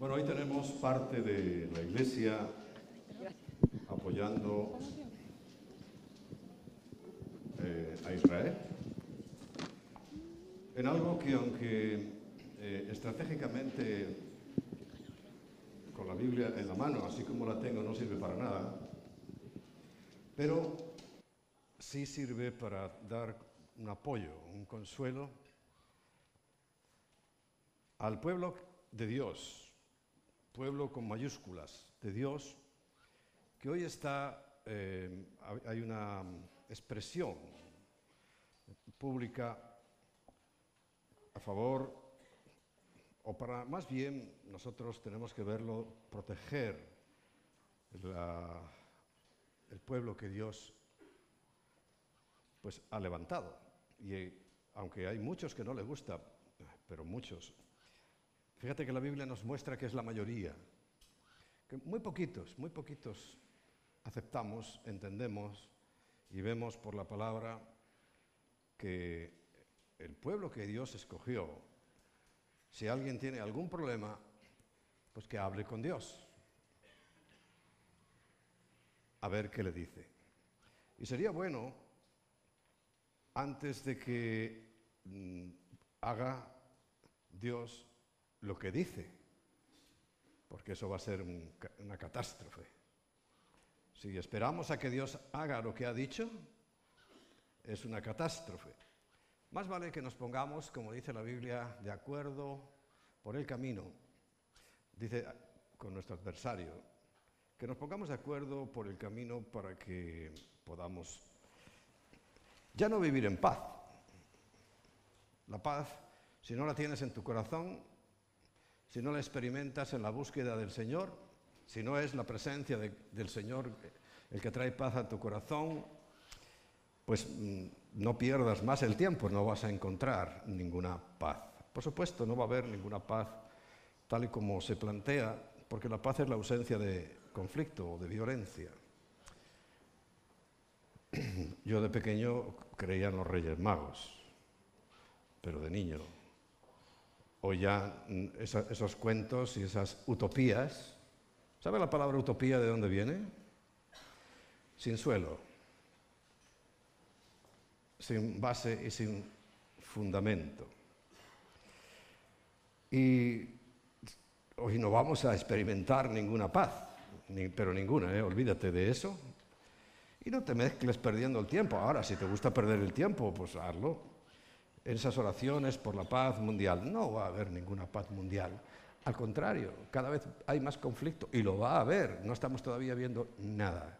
Bueno, hoy tenemos parte de la Iglesia apoyando eh, a Israel. En algo que aunque eh, estratégicamente con la Biblia en la mano, así como la tengo, no sirve para nada, pero sí sirve para dar un apoyo, un consuelo al pueblo de Dios, pueblo con mayúsculas de Dios, que hoy está, eh, hay una expresión pública a favor, o para más bien nosotros tenemos que verlo, proteger el pueblo que Dios pues, ha levantado. Y aunque hay muchos que no le gusta, pero muchos Fíjate que la Biblia nos muestra que es la mayoría, que muy poquitos, muy poquitos aceptamos, entendemos y vemos por la palabra que el pueblo que Dios escogió, si alguien tiene algún problema, pues que hable con Dios. A ver qué le dice. Y sería bueno, antes de que mm, haga Dios lo que dice, porque eso va a ser una catástrofe. Si esperamos a que Dios haga lo que ha dicho, es una catástrofe. Más vale que nos pongamos, como dice la Biblia, de acuerdo por el camino, dice con nuestro adversario, que nos pongamos de acuerdo por el camino para que podamos ya no vivir en paz. La paz, si no la tienes en tu corazón, si no la experimentas en la búsqueda del Señor, si no es la presencia del Señor el que trae paz a tu corazón, pues mm, no pierdas más el tiempo, no vas a encontrar ninguna paz. Por supuesto, no va a haber ninguna paz tal y como se plantea, porque la paz es la ausencia de conflicto o de violencia. Yo de pequeño creía en los Reyes Magos, pero de niño o ya mm, esos cuentos y esas utopías. ¿Sabe la palabra utopía de dónde viene? Sin suelo, sin base y sin fundamento. Y hoy no vamos a experimentar ninguna paz, pero ninguna, ¿eh? olvídate de eso. Y no te mezcles perdiendo el tiempo. Ahora, si te gusta perder el tiempo, pues hazlo en esas oraciones por la paz mundial. No va a haber ninguna paz mundial. Al contrario, cada vez hay más conflicto y lo va a haber. No estamos todavía viendo nada.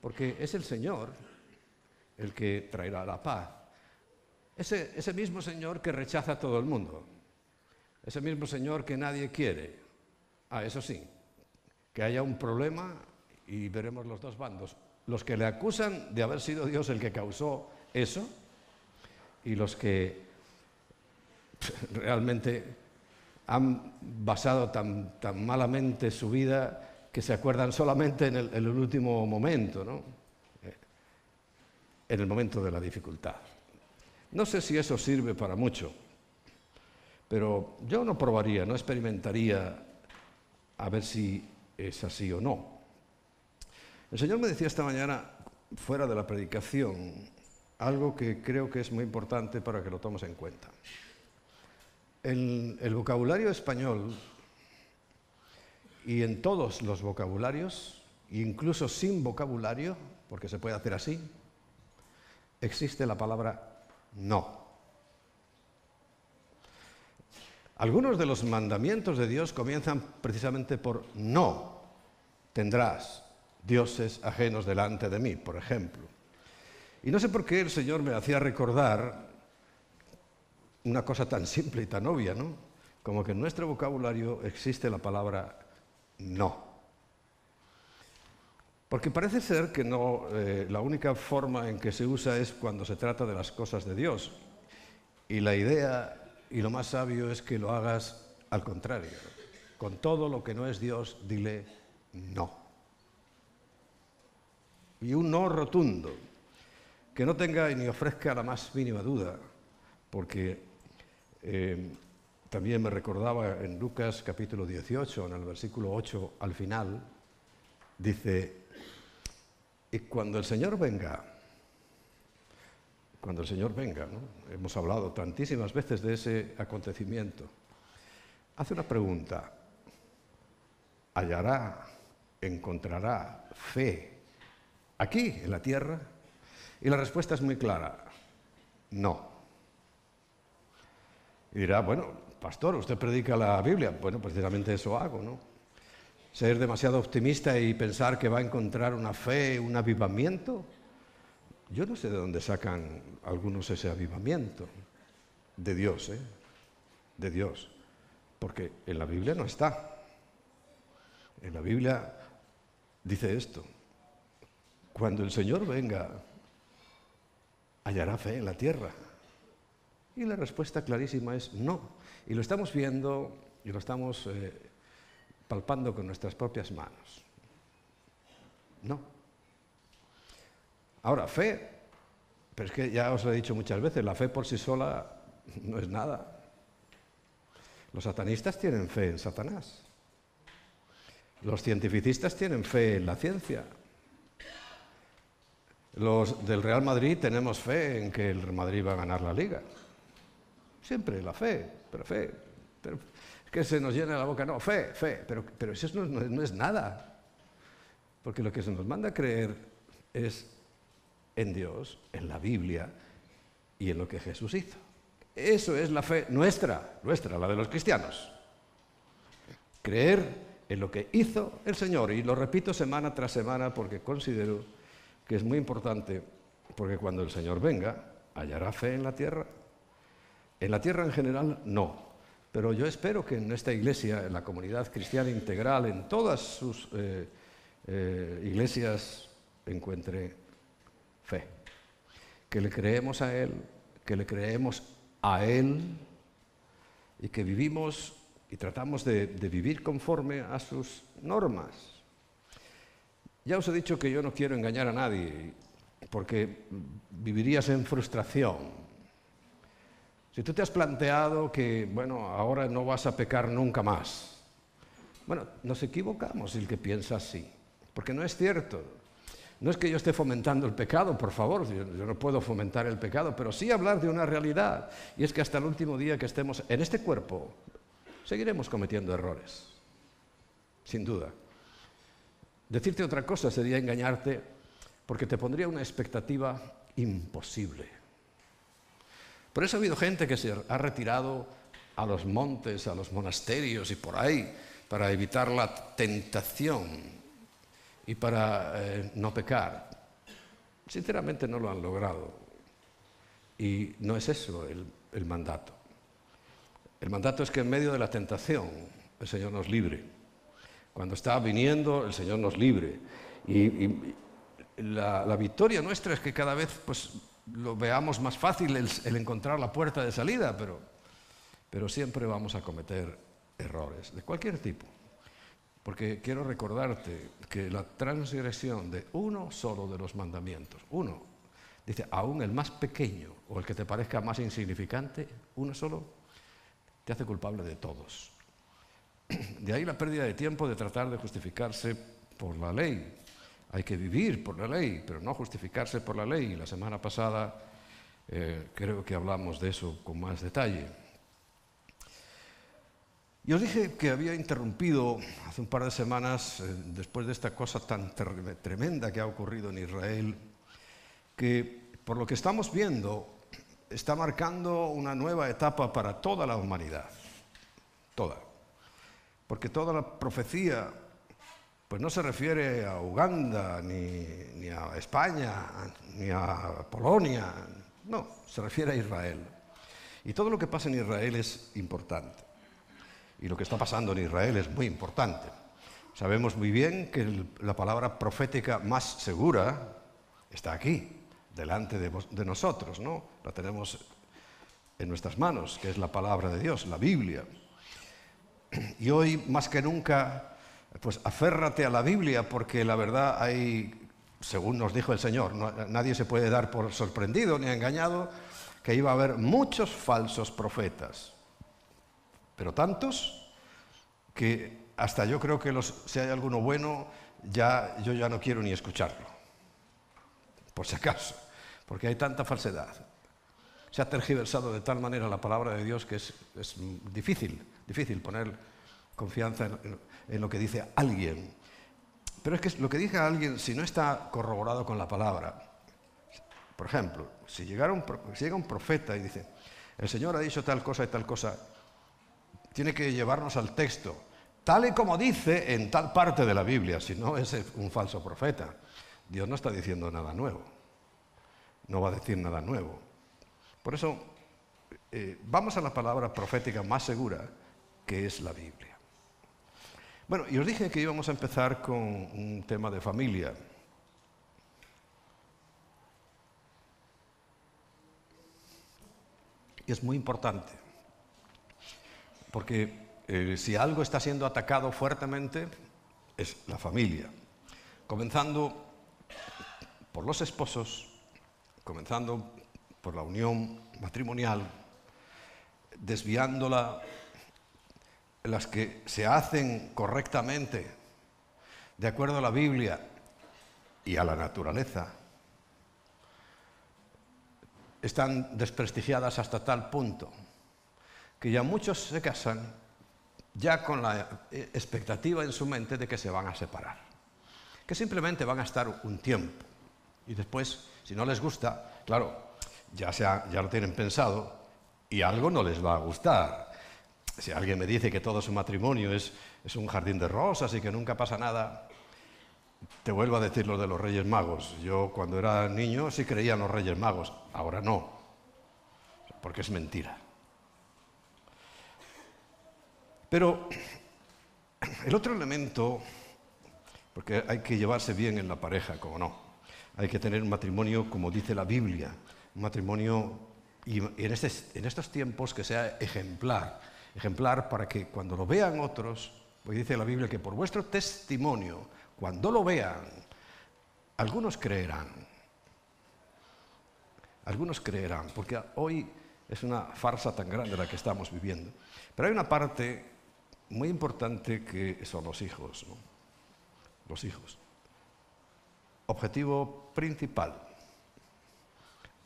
Porque es el Señor el que traerá la paz. Ese, mismo Señor que rechaza a todo el mundo. Ese mismo Señor que nadie quiere. Ah, eso sí, que haya un problema y veremos los dos bandos. Los que le acusan de haber sido Dios el que causó eso, y los que realmente han basado tan, tan malamente su vida que se acuerdan solamente en el, último momento, ¿no? Eh, en el momento de la dificultad. No sé si eso sirve para mucho, pero yo no probaría, no experimentaría a ver si es así o no. El Señor me decía esta mañana, fuera de la predicación, algo que creo que es muy importante para que lo tomes en cuenta. En el vocabulario español y en todos los vocabularios, incluso sin vocabulario, porque se puede hacer así, existe la palabra no. Algunos de los mandamientos de Dios comienzan precisamente por no tendrás dioses ajenos delante de mí, por ejemplo. Y no sé por qué el Señor me hacía recordar una cosa tan simple y tan obvia, ¿no? Como que en nuestro vocabulario existe la palabra no. Porque parece ser que no, eh, la única forma en que se usa es cuando se trata de las cosas de Dios. Y la idea y lo más sabio es que lo hagas al contrario. Con todo lo que no es Dios, dile no. Y un no rotundo que no tenga ni ofrezca la más mínima duda, porque eh, también me recordaba en Lucas capítulo 18, en el versículo 8 al final, dice, y cuando el Señor venga, cuando el Señor venga, hemos hablado tantísimas veces de ese acontecimiento, hace una pregunta, hallará, encontrará fe aquí en la tierra? Y la respuesta es muy clara, no. Y dirá, bueno, pastor, usted predica la Biblia. Bueno, precisamente eso hago, ¿no? Ser demasiado optimista y pensar que va a encontrar una fe, un avivamiento. Yo no sé de dónde sacan algunos ese avivamiento. De Dios, ¿eh? De Dios. Porque en la Biblia no está. En la Biblia dice esto. Cuando el Señor venga, hallará fe en la tierra. Y la respuesta clarísima es no. Y lo estamos viendo y lo estamos eh, palpando con nuestras propias manos. No. Ahora, fe, pero es que ya os lo he dicho muchas veces, la fe por sí sola no es nada. Los satanistas tienen fe en Satanás. Los cientificistas tienen fe en la ciencia. Los del Real Madrid tenemos fe en que el Real Madrid va a ganar la liga. Siempre la fe, pero fe. Pero es que se nos llena la boca, no, fe, fe, pero, pero eso no, es nada. Porque lo que se nos manda creer es en Dios, en la Biblia y en lo que Jesús hizo. Eso es la fe nuestra, nuestra, la de los cristianos. Creer en lo que hizo el Señor. Y lo repito semana tras semana porque considero que es muy importante, porque cuando el Señor venga, hallará fe en la tierra. En la tierra en general, no. Pero yo espero que en esta iglesia, en la comunidad cristiana integral, en todas sus eh, eh, iglesias, encuentre fe. Que le creemos a Él, que le creemos a Él y que vivimos y tratamos de vivir conforme a sus normas. Ya os he dicho que yo no quiero engañar a nadie, porque vivirías en frustración. Si tú te has planteado que, bueno, ahora no vas a pecar nunca más, bueno, nos equivocamos el que piensa así, porque no es cierto. No es que yo esté fomentando el pecado, por favor, yo, no puedo fomentar el pecado, pero sí hablar de una realidad, y es que hasta el último día que estemos en este cuerpo, seguiremos cometiendo errores, sin duda. Decirte otra cosa sería engañarte porque te pondría una expectativa imposible. Por eso ha habido gente que se ha retirado a los montes, a los monasterios y por ahí para evitar la tentación y para eh, no pecar. Sinceramente no lo han logrado. Y no es eso el, el mandato. El mandato es que en medio de la tentación el Señor nos libre. Cuando está viniendo, el Señor nos libre. Y, la, victoria nuestra es que cada vez pues, lo veamos más fácil el, encontrar la puerta de salida, pero, pero siempre vamos a cometer errores, de cualquier tipo. Porque quiero recordarte que la transgresión de uno solo de los mandamientos, uno, dice, aún el más pequeño o el que te parezca más insignificante, uno solo, te hace culpable de todos. De ahí la pérdida de tiempo de tratar de justificarse por la ley. Hay que vivir por la ley, pero no justificarse por la ley. La semana pasada eh, creo que hablamos de eso con más detalle. Y os dije que había interrumpido hace un par de semanas, eh, después de esta cosa tan tremenda que ha ocurrido en Israel, que por lo que estamos viendo está marcando una nueva etapa para toda la humanidad. Toda. Porque toda la profecía pues no se refiere a Uganda, ni, a España, ni a Polonia, no, se refiere a Israel. Y todo lo que pasa en Israel es importante. Y lo que está pasando en Israel es muy importante. Sabemos muy bien que la palabra profética más segura está aquí, delante de, de nosotros, ¿no? La tenemos en nuestras manos, que es la palabra de Dios, la Biblia. Y hoy, más que nunca, pues aférrate a la Biblia porque la verdad hay, según nos dijo el Señor, nadie se puede dar por sorprendido ni engañado, que iba a haber muchos falsos profetas. pero tantos que hasta yo creo que los, si hay alguno bueno, ya, yo ya no quiero ni escucharlo, por si acaso, porque hay tanta falsedad. Se ha tergiversado de tal manera la palabra de Dios que es, difícil, difícil poner confianza en, lo que dice alguien. Pero es que lo que dice alguien, si no está corroborado con la palabra, por ejemplo, si, llegara un, si llega un profeta y dice, el Señor ha dicho tal cosa y tal cosa, tiene que llevarnos al texto, tal y como dice en tal parte de la Biblia, si no es un falso profeta. Dios no está diciendo nada nuevo, no va a decir nada nuevo. Por eso, eh, vamos a la palabra profética más segura, que es la Biblia. Bueno, y os dije que íbamos a empezar con un tema de familia. Y es muy importante, porque eh, si algo está siendo atacado fuertemente es la familia, comenzando por los esposos, comenzando por la unión matrimonial, desviándola, las que se hacen correctamente, de acuerdo a la Biblia y a la naturaleza, están desprestigiadas hasta tal punto que ya muchos se casan ya con la expectativa en su mente de que se van a separar, que simplemente van a estar un tiempo y después, si no les gusta, claro, ya, sea, ya lo tienen pensado y algo no les va a gustar. Si alguien me dice que todo su matrimonio es, es un jardín de rosas y que nunca pasa nada, te vuelvo a decir lo de los Reyes Magos. Yo cuando era niño sí creía en los Reyes Magos, ahora no, porque es mentira. Pero el otro elemento, porque hay que llevarse bien en la pareja, como no, hay que tener un matrimonio como dice la Biblia, un matrimonio y en, este, en estos tiempos que sea ejemplar, ejemplar para que cuando lo vean otros, pues dice la Biblia que por vuestro testimonio, cuando lo vean, algunos creerán. Algunos creerán, porque hoy es una farsa tan grande la que estamos viviendo. Pero hay una parte muy importante que son los hijos. Los hijos. Objetivo principal,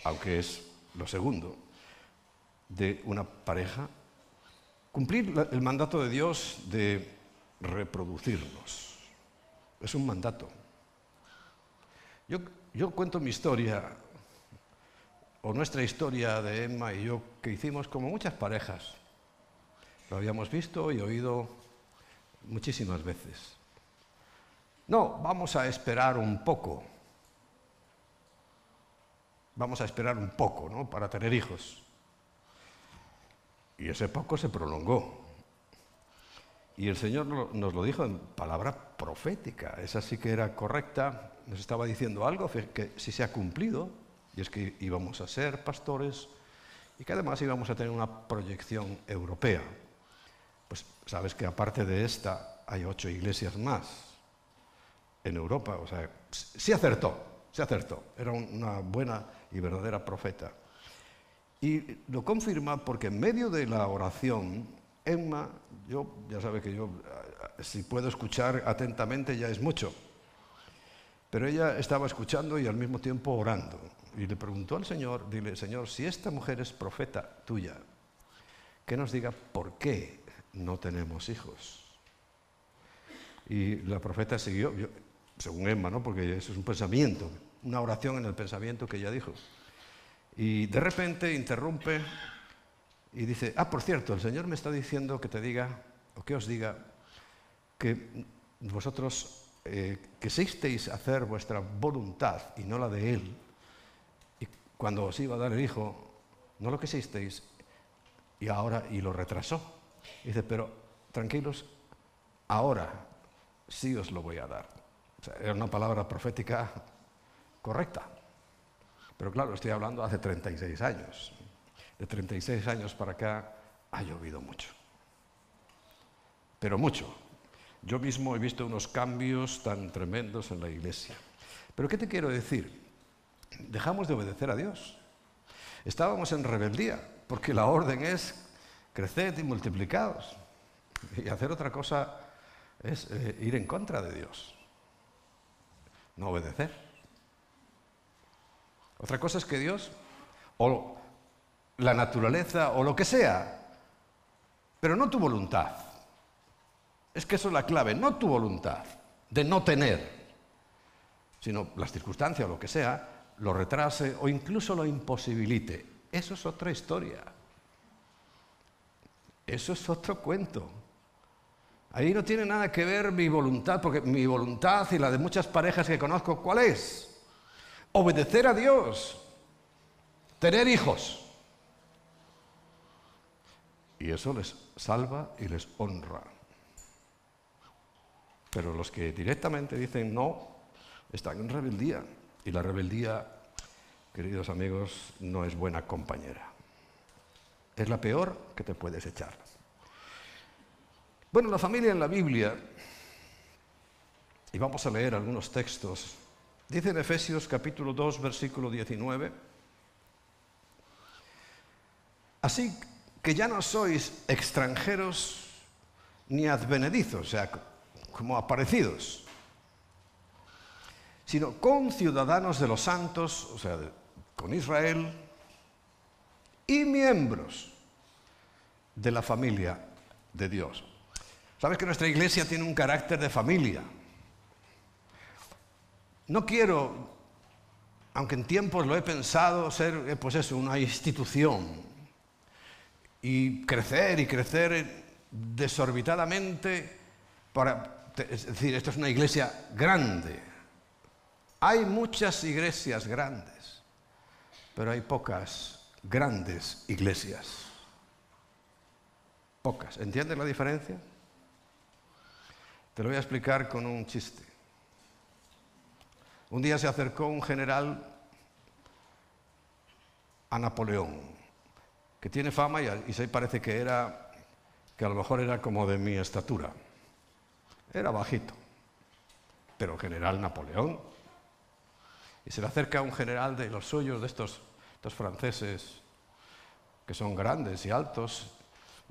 aunque es lo segundo, de una pareja, cumplir el mandato de Dios de reproducirnos. Es un mandato. Yo, cuento mi historia, o nuestra historia de Emma y yo, que hicimos como muchas parejas. Lo habíamos visto y oído muchísimas veces. No, vamos a esperar un poco. Vamos a esperar un poco, ¿no? Para tener hijos. Y ese poco se prolongó. Y el Señor nos lo dijo en palabra profética. Esa sí que era correcta. Nos estaba diciendo algo que sí se ha cumplido. Y es que íbamos a ser pastores y que además íbamos a tener una proyección europea. Pues sabes que aparte de esta hay ocho iglesias más en Europa. O sea, sí acertó, se acertó. Era una buena y verdadera profeta. Y lo confirma porque en medio de la oración Emma, yo ya sabe que yo, si puedo escuchar atentamente ya es mucho, pero ella estaba escuchando y al mismo tiempo orando. Y le preguntó al Señor, dile, Señor, si esta mujer es profeta tuya, que nos diga por qué no tenemos hijos. Y la profeta siguió, según Emma, ¿no? porque eso es un pensamiento, una oración en el pensamiento que ella dijo. Y de repente interrumpe y dice, ah, por cierto, el Señor me está diciendo que te diga, o que os diga, que vosotros eh, quisisteis hacer vuestra voluntad y no la de Él, y cuando os iba a dar el Hijo, no lo quisisteis, y ahora, y lo retrasó. dice, pero tranquilos, ahora sí os lo voy a dar. O sea, era una palabra profética correcta. Pero claro, estoy hablando hace 36 años de 36 años para acá ha llovido mucho. Pero mucho. Yo mismo he visto unos cambios tan tremendos en la iglesia. Pero ¿qué te quiero decir? Dejamos de obedecer a Dios. Estábamos en rebeldía, porque la orden es creced y multiplicados. Y hacer otra cosa es eh, ir en contra de Dios, no obedecer. Otra cosa es que Dios, o la naturaleza, o lo que sea, pero no tu voluntad. Es que eso es la clave, no tu voluntad, de no tener, sino las circunstancias o lo que sea, lo retrase o incluso lo imposibilite. Eso es otra historia. Eso es otro cuento. Ahí no tiene nada que ver mi voluntad, porque mi voluntad y la de muchas parejas que conozco, ¿cuál es? Obedecer a Dios, tener hijos. Y eso les salva y les honra. Pero los que directamente dicen no, están en rebeldía. Y la rebeldía, queridos amigos, no es buena compañera. Es la peor que te puedes echar. Bueno, la familia en la Biblia, y vamos a leer algunos textos, dice en Efesios capítulo 2, versículo 19, así que ya no sois extranjeros ni advenedizos, o sea, como aparecidos, sino con ciudadanos de los santos, o sea, con Israel, y miembros de la familia de Dios. Sabes que nuestra iglesia tiene un carácter de familia. No quiero, aunque en tiempos lo he pensado, ser eh, pues eso, una institución y crecer y crecer desorbitadamente para, es decir, esto es una iglesia grande. Hay muchas iglesias grandes, pero hay pocas grandes iglesias. Pocas. ¿Entiendes la diferencia? Te lo voy a explicar con un chiste. Un día se acercó un general a Napoleón, que tiene fama y, se parece que era, que a lo mejor era como de mi estatura. Era bajito, pero general Napoleón. Y se le acerca un general de los suyos, de estos, estos franceses, que son grandes y altos,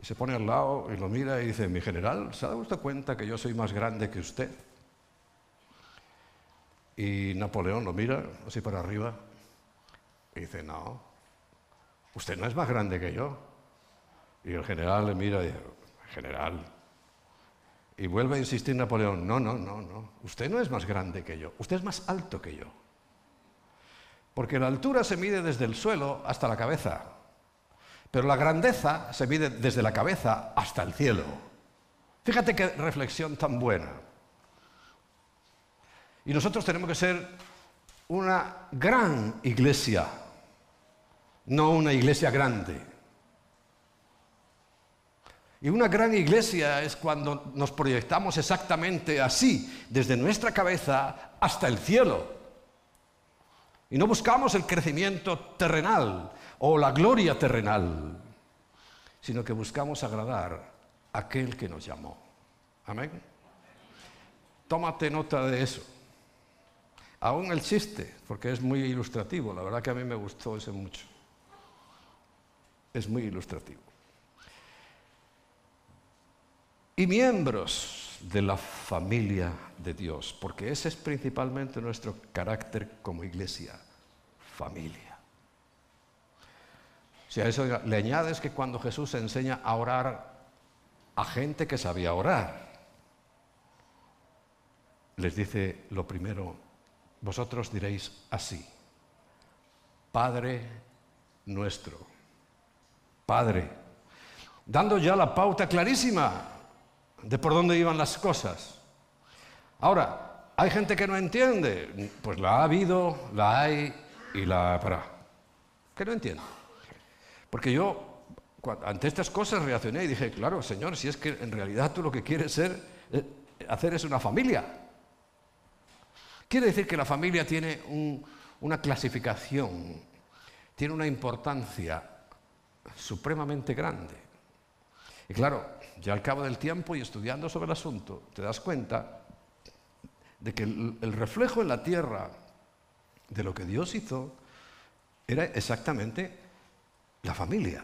y se pone al lado y lo mira y dice, mi general, ¿se ha dado usted cuenta que yo soy más grande que usted? Y Napoleón lo mira así para arriba y dice, no, usted no es más grande que yo. Y el general le mira y dice, general. Y vuelve a insistir Napoleón, no, no, no, no, usted no es más grande que yo, usted es más alto que yo. Porque la altura se mide desde el suelo hasta la cabeza. Pero la grandeza se mide desde la cabeza hasta el cielo. Fíjate qué reflexión tan buena. Y nosotros tenemos que ser una gran iglesia, no una iglesia grande. Y una gran iglesia es cuando nos proyectamos exactamente así, desde nuestra cabeza hasta el cielo. Y no buscamos el crecimiento terrenal, o la gloria terrenal, sino que buscamos agradar a aquel que nos llamó. Amén. Tómate nota de eso. Aún el chiste, porque es muy ilustrativo, la verdad que a mí me gustó ese mucho. Es muy ilustrativo. Y miembros de la familia de Dios, porque ese es principalmente nuestro carácter como iglesia, familia. Si a eso le añades que cuando Jesús enseña a orar a gente que sabía orar, les dice lo primero, vosotros diréis así, Padre nuestro, Padre, dando ya la pauta clarísima de por dónde iban las cosas. Ahora, hay gente que no entiende, pues la ha habido, la hay y la habrá. Que no entiende. Porque yo ante estas cosas reaccioné y dije, claro, Señor, si es que en realidad tú lo que quieres ser, eh, hacer es una familia. Quiere decir que la familia tiene una clasificación, tiene una importancia supremamente grande. Y claro, ya al cabo del tiempo y estudiando sobre el asunto, te das cuenta de que el reflejo en la tierra de lo que Dios hizo era exactamente la familia.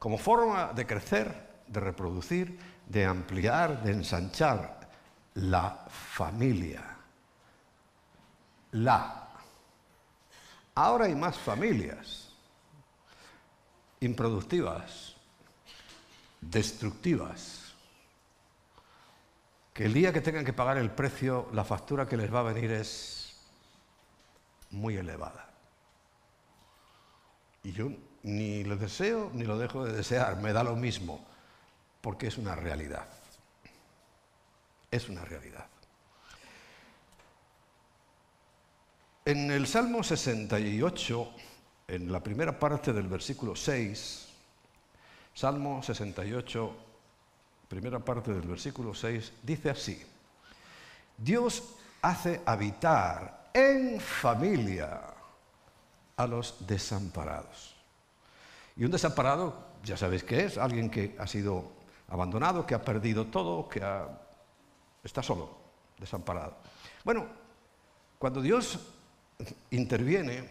como forma de crecer, de reproducir, de ampliar, de ensanchar la familia. La. Ahora hay más familias improductivas, destructivas, que el día que tengan que pagar el precio, la factura que les va a venir es muy elevada. Y yo ni lo deseo ni lo dejo de desear, me da lo mismo, porque es una realidad. Es una realidad. En el Salmo 68, en la primera parte del versículo 6, Salmo 68, primera parte del versículo 6, dice así, Dios hace habitar en familia a los desamparados. Y un desamparado, ya sabéis qué es, alguien que ha sido abandonado, que ha perdido todo, que está solo, desamparado. Bueno, cuando Dios interviene,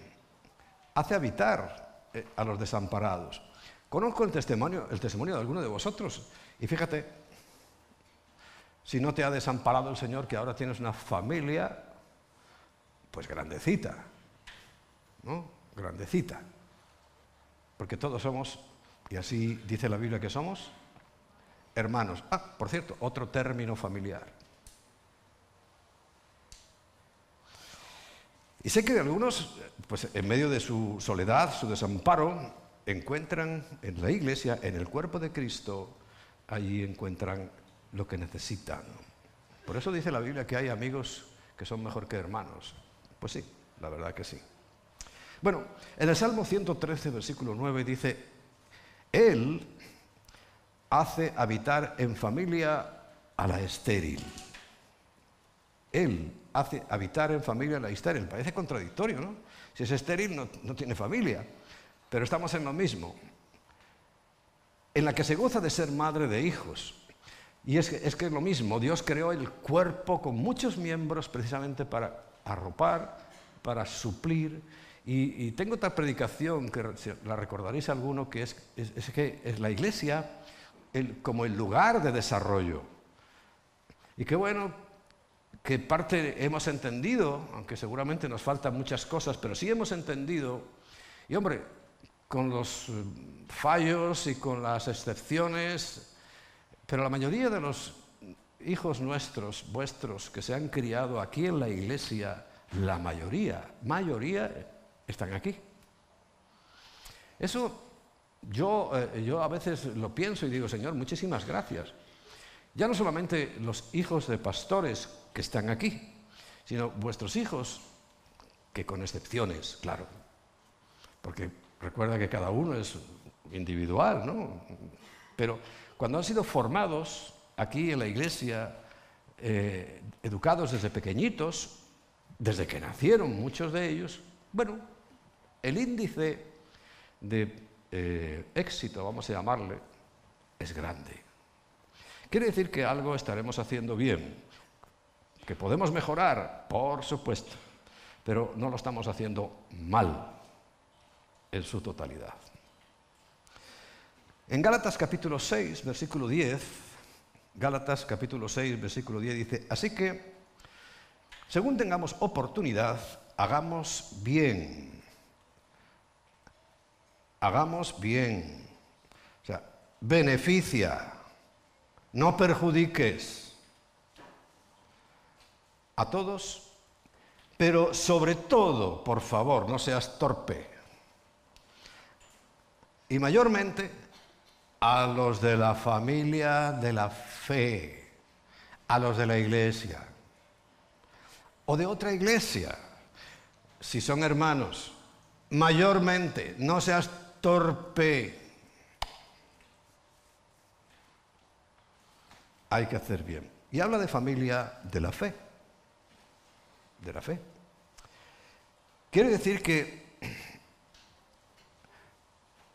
hace habitar eh, a los desamparados. Conozco el testimonio, el testimonio de alguno de vosotros y fíjate, si no te ha desamparado el Señor, que ahora tienes una familia, pues grandecita, ¿no? Grandecita. Porque todos somos, y así dice la Biblia que somos, hermanos. Ah, por cierto, otro término familiar. Y sé que algunos, pues en medio de su soledad, su desamparo, encuentran en la iglesia, en el cuerpo de Cristo, allí encuentran lo que necesitan. Por eso dice la Biblia que hay amigos que son mejor que hermanos. Pues sí, la verdad que sí. Bueno, en el Salmo 113, versículo 9 dice, Él hace habitar en familia a la estéril. Él hace habitar en familia a la estéril. Parece contradictorio, ¿no? Si es estéril no, tiene familia, pero estamos en lo mismo. En la que se goza de ser madre de hijos. Y es que, es que es lo mismo, Dios creó el cuerpo con muchos miembros precisamente para arropar, para suplir. Y, tengo otra predicación que la recordaréis alguno, que es, es que es la iglesia como el lugar de desarrollo. Y qué bueno que parte hemos entendido, aunque seguramente nos faltan muchas cosas, pero sí hemos entendido, y hombre, con los eh, fallos y con las excepciones, pero la mayoría de los hijos nuestros, vuestros, que se han criado aquí en la iglesia, la mayoría, mayoría están aquí. Eso yo, eh, yo a veces lo pienso y digo, Señor, muchísimas gracias. Ya no solamente los hijos de pastores que están aquí, sino vuestros hijos, que con excepciones, claro, porque recuerda que cada uno es individual, ¿no? Pero cuando han sido formados aquí en la iglesia, eh, educados desde pequeñitos, desde que nacieron muchos de ellos, bueno, el índice de eh, éxito, vamos a llamarle, es grande. Quiere decir que algo estaremos haciendo bien, que podemos mejorar, por supuesto, pero no lo estamos haciendo mal en su totalidad. En Gálatas capítulo 6, versículo 10, Gálatas capítulo 6, versículo 10 dice, así que, según tengamos oportunidad, hagamos bien hagamos bien. O sea, beneficia, no perjudiques a todos, pero sobre todo, por favor, no seas torpe. Y mayormente a los de la familia de la fe, a los de la iglesia o de otra iglesia, si son hermanos, mayormente, no seas torpe. Hay que hacer bien. Y habla de familia de la fe. De la fe. Quiere decir que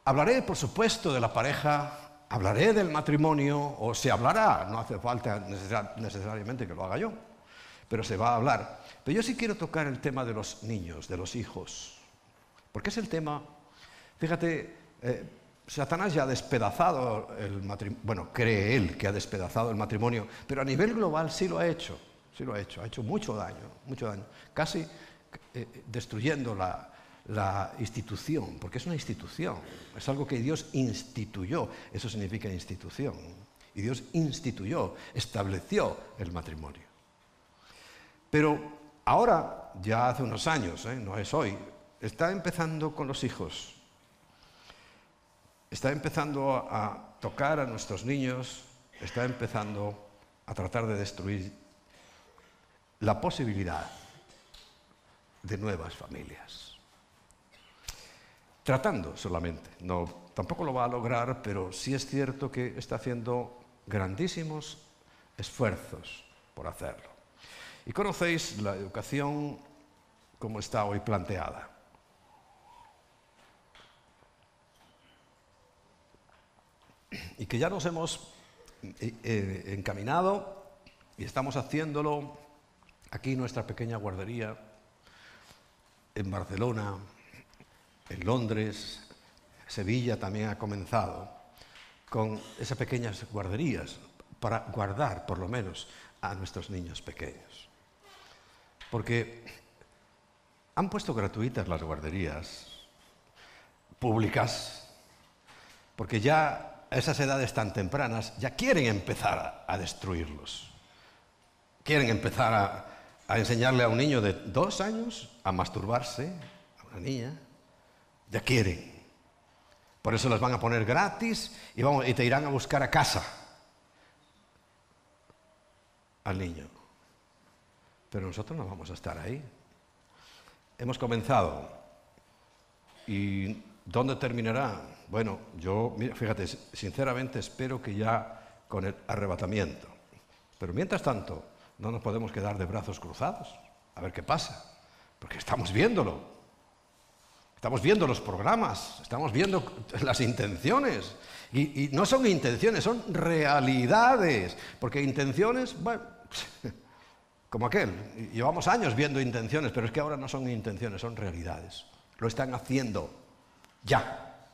hablaré, por supuesto, de la pareja, hablaré del matrimonio, o se hablará, no hace falta necesariamente que lo haga yo, pero se va a hablar. Pero yo sí quiero tocar el tema de los niños, de los hijos, porque es el tema Fíjate, eh, Satanás ya ha despedazado el matrimonio, bueno, cree él que ha despedazado el matrimonio, pero a nivel global sí lo ha hecho, sí lo ha hecho, ha hecho mucho daño, mucho daño, casi eh, destruyendo la, institución, porque es una institución, es algo que Dios instituyó, eso significa institución, y Dios instituyó, estableció el matrimonio. Pero ahora, ya hace unos años, ¿eh? no es hoy, está empezando con los hijos, está empezando a tocar a nuestros niños, está empezando a tratar de destruir la posibilidad de nuevas familias. Tratando solamente, no, tampoco lo va a lograr, pero sí es cierto que está haciendo grandísimos esfuerzos por hacerlo. Y conocéis la educación como está hoy planteada. Y que ya nos hemos eh, eh, encaminado y estamos haciéndolo aquí nuestra pequeña guardería, en Barcelona, en Londres, Sevilla también ha comenzado con esas pequeñas guarderías para guardar por lo menos a nuestros niños pequeños. Porque han puesto gratuitas las guarderías públicas, porque ya a esas edades tan tempranas ya quieren empezar a, destruirlos. Quieren empezar a, a enseñarle a un niño de dos años a masturbarse, a una niña. Ya quieren. Por eso las van a poner gratis y, vamos, y te irán a buscar a casa al niño. Pero nosotros no vamos a estar ahí. Hemos comenzado. ¿Y dónde terminará? Bueno, yo, fíjate, sinceramente espero que ya con el arrebatamiento. Pero mientras tanto, no nos podemos quedar de brazos cruzados a ver qué pasa, porque estamos viéndolo. Estamos viendo los programas, estamos viendo las intenciones. Y, no son intenciones, son realidades. Porque intenciones, bueno, como aquel, llevamos años viendo intenciones, pero es que ahora no son intenciones, son realidades. Lo están haciendo ya.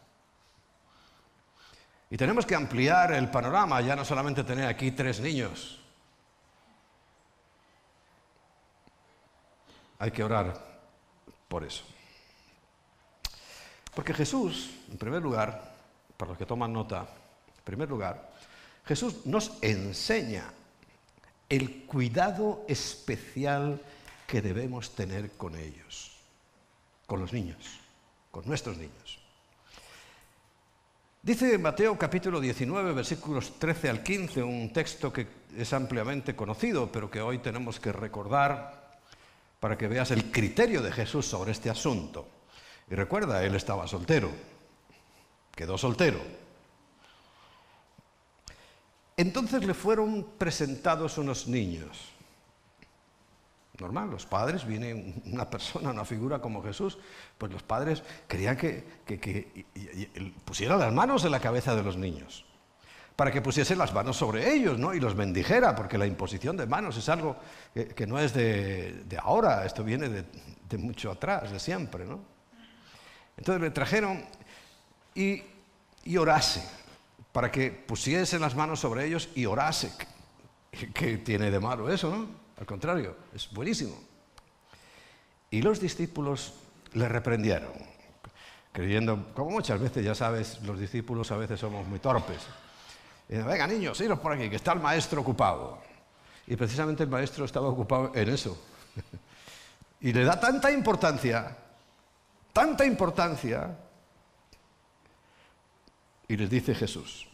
Y tenemos que ampliar el panorama, ya no solamente tener aquí tres niños. Hay que orar por eso. Porque Jesús, en primer lugar, para los que toman nota, en primer lugar, Jesús nos enseña el cuidado especial que debemos tener con ellos, con los niños, con nuestros niños. Dice Mateo capítulo 19, versículos 13 al 15, un texto que es ampliamente conocido, pero que hoy tenemos que recordar para que veas el criterio de Jesús sobre este asunto. Y recuerda, él estaba soltero, quedó soltero. Entonces le fueron presentados unos niños. Normal, los padres, viene una persona, una figura como Jesús, pues los padres querían que, pusiera las manos en la cabeza de los niños, para que pusiese las manos sobre ellos ¿no? y los bendijera, porque la imposición de manos es algo que, no es de, ahora, esto viene de, de mucho atrás, de siempre. ¿no? Entonces le trajeron y, orase, para que pusiese las manos sobre ellos y orase. ¿Qué tiene de malo eso, no? Al contrario, es buenísimo. Y los discípulos le reprendieron, creyendo, como muchas veces, ya sabes, los discípulos a veces somos muy torpes. Y Venga, niños, iros por aquí, que está el maestro ocupado. Y precisamente el maestro estaba ocupado en eso. y le da tanta importancia tanta importancia. Y les dice Jesús,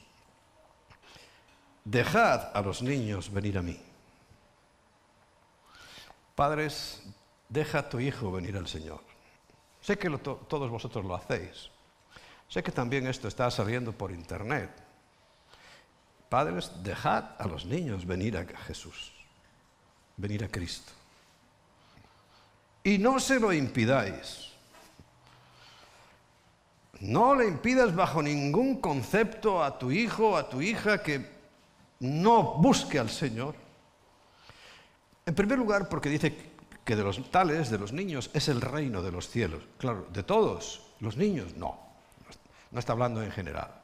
dejad a los niños venir a mí. Padres, deja a tu hijo venir al Señor. Sé que todos vosotros lo hacéis. Sé que también esto está saliendo por internet. Padres, dejad a los niños venir a Jesús, venir a Cristo. Y no se lo impidáis. No le impidas bajo ningún concepto a tu hijo o a tu hija que no busque al Señor. En primer lugar, porque dice que de los tales, de los niños, es el reino de los cielos. Claro, de todos, los niños no. no está hablando en general.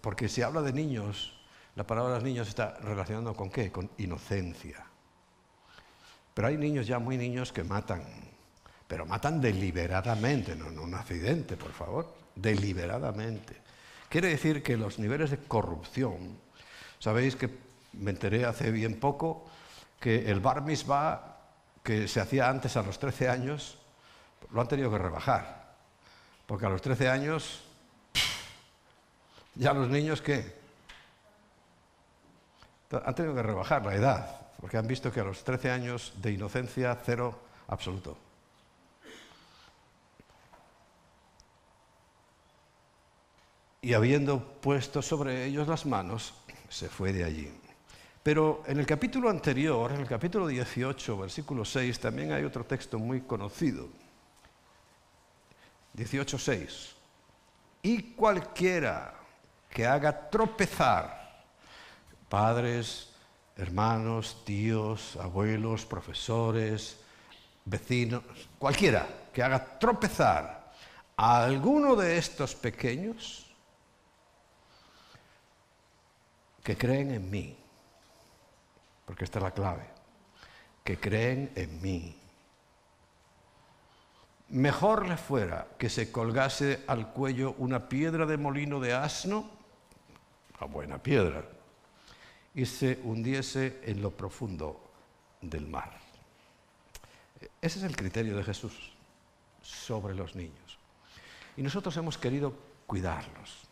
Porque si habla de niños, la palabra niños está relacionando con qué? Con inocencia. Pero hay niños ya muy niños que matan, pero matan deliberadamente, no en un accidente, por favor, deliberadamente. Quiere decir que los niveles de corrupción, sabéis que me enteré hace bien poco que el bar mitzvah que se hacía antes a los 13 años, lo han tenido que rebajar. Porque a los 13 años, ya los niños, ¿qué? Han tenido que rebajar la edad, porque han visto que a los 13 años de inocencia, cero absoluto. Y habiendo puesto sobre ellos las manos, se fue de allí. Pero en el capítulo anterior, en el capítulo 18, versículo 6, también hay otro texto muy conocido. 18.6. Y cualquiera que haga tropezar padres, hermanos, tíos, abuelos, profesores, vecinos, cualquiera que haga tropezar a alguno de estos pequeños que creen en mí, porque esta es la clave, que creen en mí. Mejor le fuera que se colgase al cuello una piedra de molino de asno, a buena piedra, y se hundiese en lo profundo del mar. Ese es el criterio de Jesús sobre los niños. Y nosotros hemos querido cuidarlos.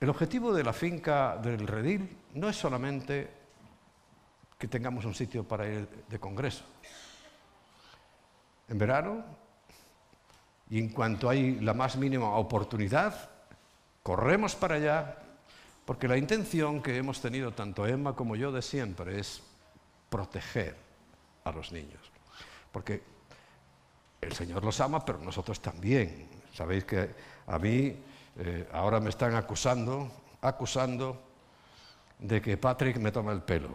El objetivo de la finca del redil no es solamente que tengamos un sitio para ir de congreso. En verano, y en cuanto hay la más mínima oportunidad, corremos para allá, porque la intención que hemos tenido tanto Emma como yo de siempre es proteger a los niños. Porque el Señor los ama, pero nosotros también. Sabéis que a mí eh, ahora me están acusando, acusando de que Patrick me toma el pelo.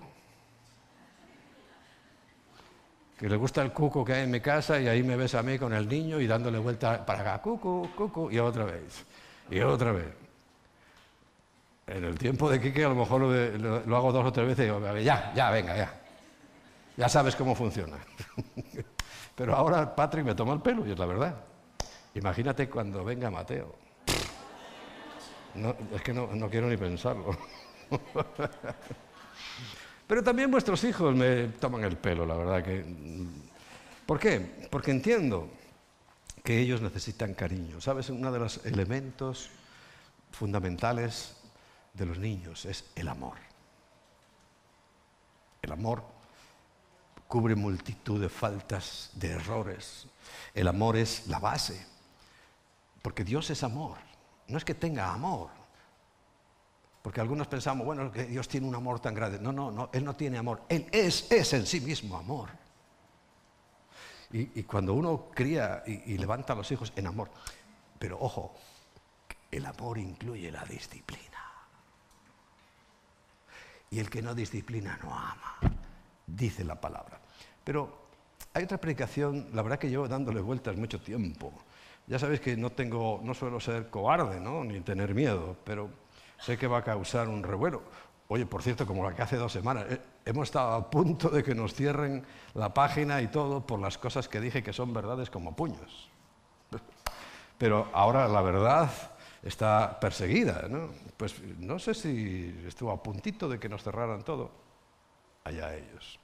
Que le gusta el cuco que hay en mi casa y ahí me ves a mí con el niño y dándole vuelta para acá, cuco, cuco, y otra vez, y otra vez. En el tiempo de Kike a lo mejor lo, hago dos o tres veces y digo, ya, ya, venga, ya. Ya sabes cómo funciona. Pero ahora Patrick me toma el pelo y es la verdad. Imagínate cuando venga Mateo. No, es que no, quiero ni pensarlo. Pero también vuestros hijos me toman el pelo, la verdad que... ¿Por qué? Porque entiendo que ellos necesitan cariño. ¿Sabes? Uno de los elementos fundamentales de los niños es el amor. El amor cubre multitud de faltas, de errores. El amor es la base, porque Dios es amor. No es que tenga amor. Porque algunos pensamos, bueno, que Dios tiene un amor tan grande. No, no, no, Él no tiene amor. Él es, es en sí mismo amor. Y, cuando uno cría y, levanta a los hijos en amor, pero ojo, el amor incluye la disciplina. Y el que no disciplina no ama, dice la palabra. Pero hay otra predicación, la verdad que llevo dándole vueltas mucho tiempo, ya sabéis que no, tengo, no suelo ser cobarde, ¿no? ni tener miedo, pero sé que va a causar un revuelo. Oye, por cierto, como la que hace dos semanas, eh, hemos estado a punto de que nos cierren la página y todo por las cosas que dije que son verdades como puños. Pero ahora la verdad está perseguida, ¿no? Pues no sé si estuvo a puntito de que nos cerraran todo. Allá ellos.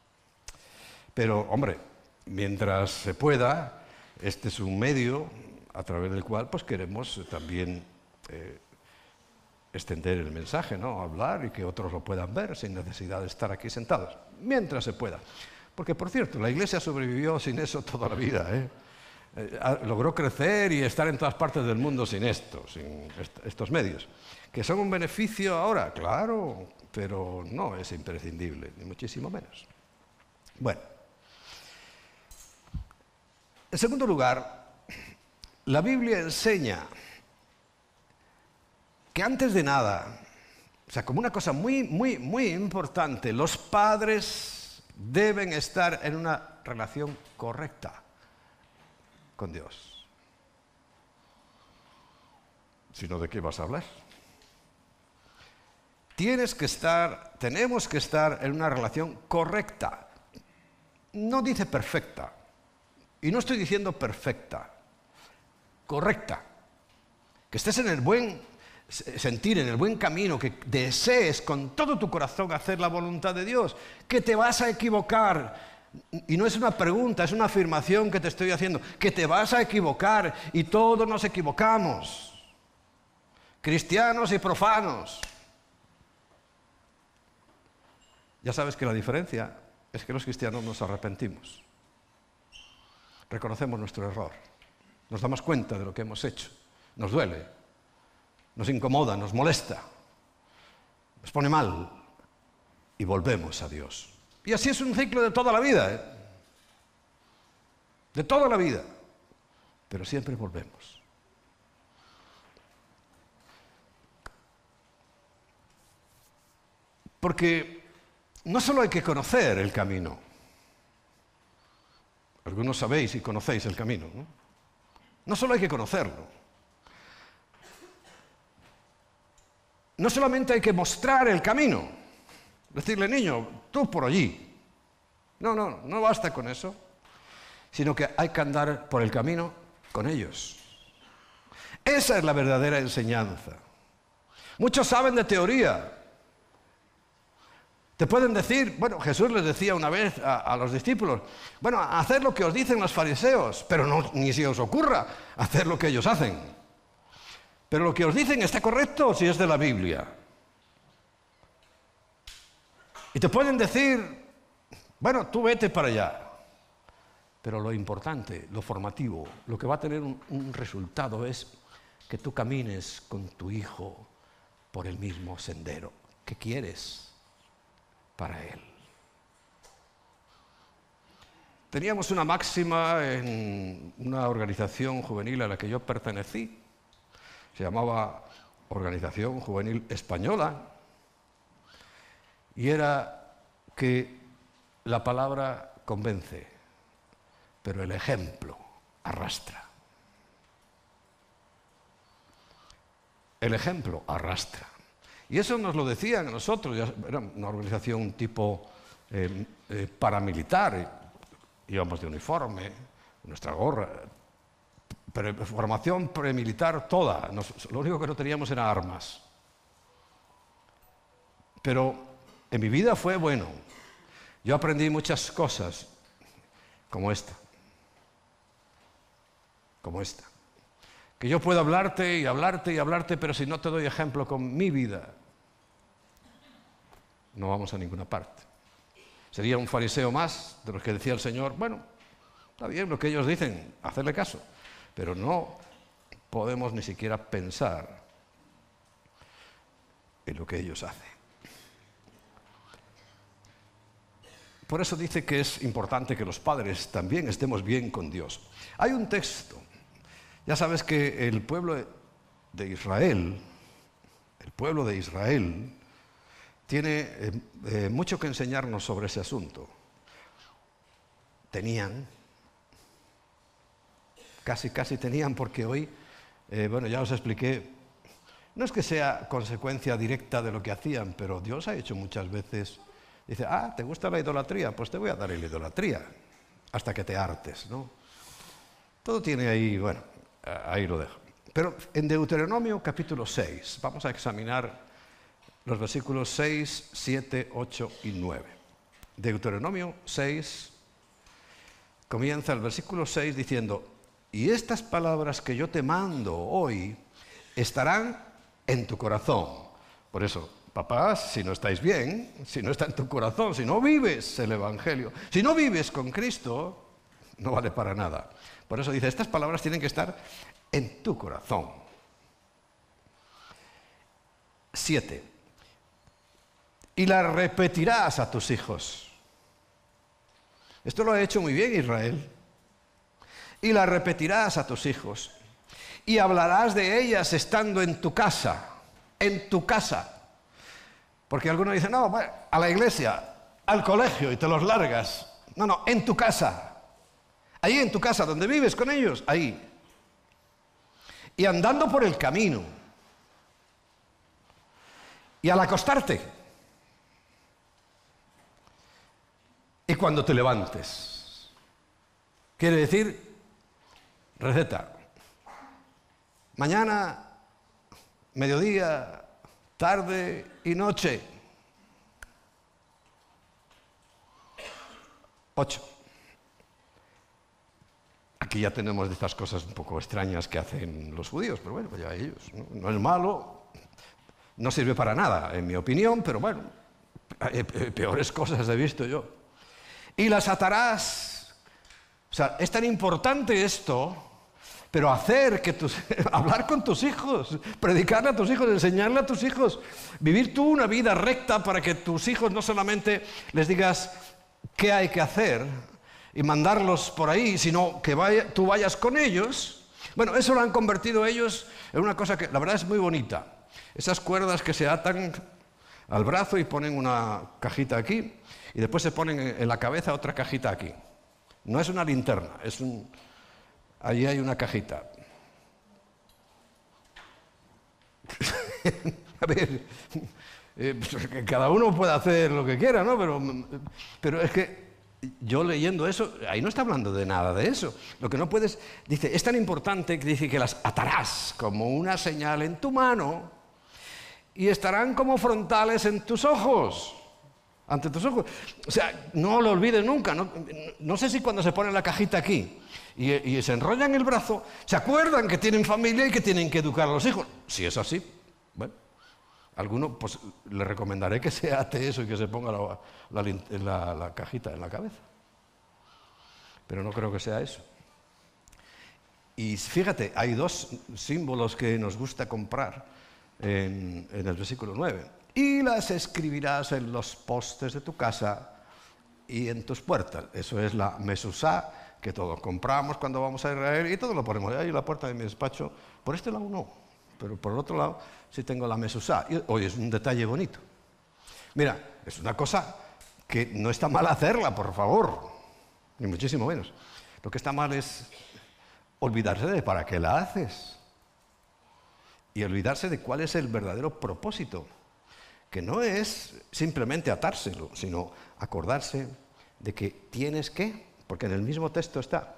Pero, hombre, mientras se pueda, este es un medio a través del cual pues, queremos también eh, extender el mensaje, ¿no? hablar y que otros lo puedan ver sin necesidad de estar aquí sentados, mientras se pueda. Porque, por cierto, la Iglesia sobrevivió sin eso toda la vida. ¿eh? Eh, logró crecer y estar en todas partes del mundo sin esto, sin estos medios. ¿Que son un beneficio ahora? Claro, pero no es imprescindible, ni muchísimo menos. Bueno. En segundo lugar, la Biblia enseña que antes de nada, o sea, como una cosa muy, muy, muy importante, los padres deben estar en una relación correcta con Dios. sino de qué vas a hablar. Tienes que estar, tenemos que estar en una relación correcta. No dice perfecta. Y no estoy diciendo perfecta. Correcta. Que estés en el buen sentir, en el buen camino, que desees con todo tu corazón hacer la voluntad de Dios. Que te vas a equivocar. Y no es una pregunta, es una afirmación que te estoy haciendo, que te vas a equivocar y todos nos equivocamos, cristianos y profanos. Ya sabes que la diferencia es que los cristianos nos arrepentimos, reconocemos nuestro error, nos damos cuenta de lo que hemos hecho, nos duele, nos incomoda, nos molesta, nos pone mal y volvemos a Dios. Y así es un ciclo de toda la vida, ¿eh? de toda la vida. Pero siempre volvemos. Porque no solo hay que conocer el camino. Algunos sabéis y conocéis el camino. ¿no? no solo hay que conocerlo. No solamente hay que mostrar el camino. Decirle, niño, tú por allí. No, no, no basta con eso, sino que hay que andar por el camino con ellos. Esa es la verdadera enseñanza. Muchos saben de teoría. Te pueden decir, bueno, Jesús les decía una vez a, los discípulos, bueno, hacer lo que os dicen los fariseos, pero no, ni si os ocurra hacer lo que ellos hacen. Pero lo que os dicen está correcto si es de la Biblia. Y te pueden decir, bueno, tú vete para allá. Pero lo importante, lo formativo, lo que va a tener un, resultado es que tú camines con tu hijo por el mismo sendero que quieres para él. Teníamos una máxima en una organización juvenil a la que yo pertenecí, se llamaba Organización Juvenil Española, y era que la palabra convence, pero el ejemplo arrastra. El ejemplo arrastra. Y eso nos lo decían nosotros, era una organización tipo eh, eh, paramilitar, íbamos de uniforme, nuestra gorra, formación premilitar toda, lo único que no teníamos era armas. Pero en mi vida fue bueno. Yo aprendí muchas cosas como esta. Como esta. Que yo puedo hablarte y hablarte y hablarte, pero si no te doy ejemplo con mi vida, no vamos a ninguna parte. Sería un fariseo más de los que decía el Señor, bueno, está bien lo que ellos dicen, hacerle caso, pero no podemos ni siquiera pensar en lo que ellos hacen. Por eso dice que es importante que los padres también estemos bien con Dios. Hay un texto. Ya sabes que el pueblo de Israel, el pueblo de Israel, tiene eh, eh, mucho que enseñarnos sobre ese asunto. Tenían, casi, casi tenían, porque hoy, eh, bueno, ya os expliqué, no es que sea consecuencia directa de lo que hacían, pero Dios ha hecho muchas veces Dice, ah, ¿te gusta la idolatría? Pues te voy a dar la idolatría hasta que te hartes, ¿no? Todo tiene ahí, bueno, ahí lo dejo. Pero en Deuteronomio capítulo 6, vamos a examinar los versículos 6, 7, 8 y 9. Deuteronomio 6 comienza el versículo 6 diciendo, y estas palabras que yo te mando hoy estarán en tu corazón. Por eso, Papás, si no estáis bien, si no está en tu corazón, si no vives el Evangelio, si no vives con Cristo, no vale para nada. Por eso dice, estas palabras tienen que estar en tu corazón. Siete. Y las repetirás a tus hijos. Esto lo ha hecho muy bien Israel. Y las repetirás a tus hijos. Y hablarás de ellas estando en tu casa. En tu casa. Porque algunos dicen, no, a la iglesia, al colegio y te los largas. No, no, en tu casa. Ahí en tu casa, donde vives con ellos, ahí. Y andando por el camino y al acostarte. Y cuando te levantes. Quiere decir, receta. Mañana, mediodía, tarde y noche. Ocho. Aquí ya tenemos de estas cosas un poco extrañas que hacen los judíos, pero bueno, pues ya ellos. ¿no? es malo, no sirve para nada, en mi opinión, pero bueno, peores cosas he visto yo. Y las atarás. O sea, es tan importante esto, pero hacer que tus, hablar con tus hijos, predicarle a tus hijos, enseñarle a tus hijos, vivir tú una vida recta para que tus hijos no solamente les digas qué hay que hacer, y mandarlos por ahí, sino que tú vayas con ellos. Bueno, eso lo han convertido ellos en una cosa que la verdad es muy bonita. Esas cuerdas que se atan al brazo y ponen una cajita aquí y después se ponen en la cabeza otra cajita aquí. No es una linterna, es un... Allí hay una cajita. A ver, eh, pues, cada uno puede hacer lo que quiera, ¿no? Pero, pero es que yo leyendo eso, ahí no está hablando de nada de eso. Lo que no puedes, dice, es tan importante que dice que las atarás como una señal en tu mano y estarán como frontales en tus ojos, ante tus ojos. O sea, no lo olvides nunca. No, sé si cuando se pone la cajita aquí y, se enrollan el brazo, se acuerdan que tienen familia y que tienen que educar a los hijos. Si es así, bueno, alguno, pues le recomendaré que se ate eso y que se ponga la, cajita en la cabeza. Pero no creo que sea eso. Y fíjate, hay dos símbolos que nos gusta comprar en, el versículo 9. Y las escribirás en los postes de tu casa y en tus puertas. Eso es la mesusá que todos compramos cuando vamos a Israel y todo lo ponemos ahí en la puerta de mi despacho. Por este lado no. Pero por el otro lado, sí tengo la mesusá. hoy es un detalle bonito. Mira, es una cosa que no está mal hacerla, por favor, ni muchísimo menos. Lo que está mal es olvidarse de para qué la haces y olvidarse de cuál es el verdadero propósito, que no es simplemente atárselo, sino acordarse de que tienes que, porque en el mismo texto está,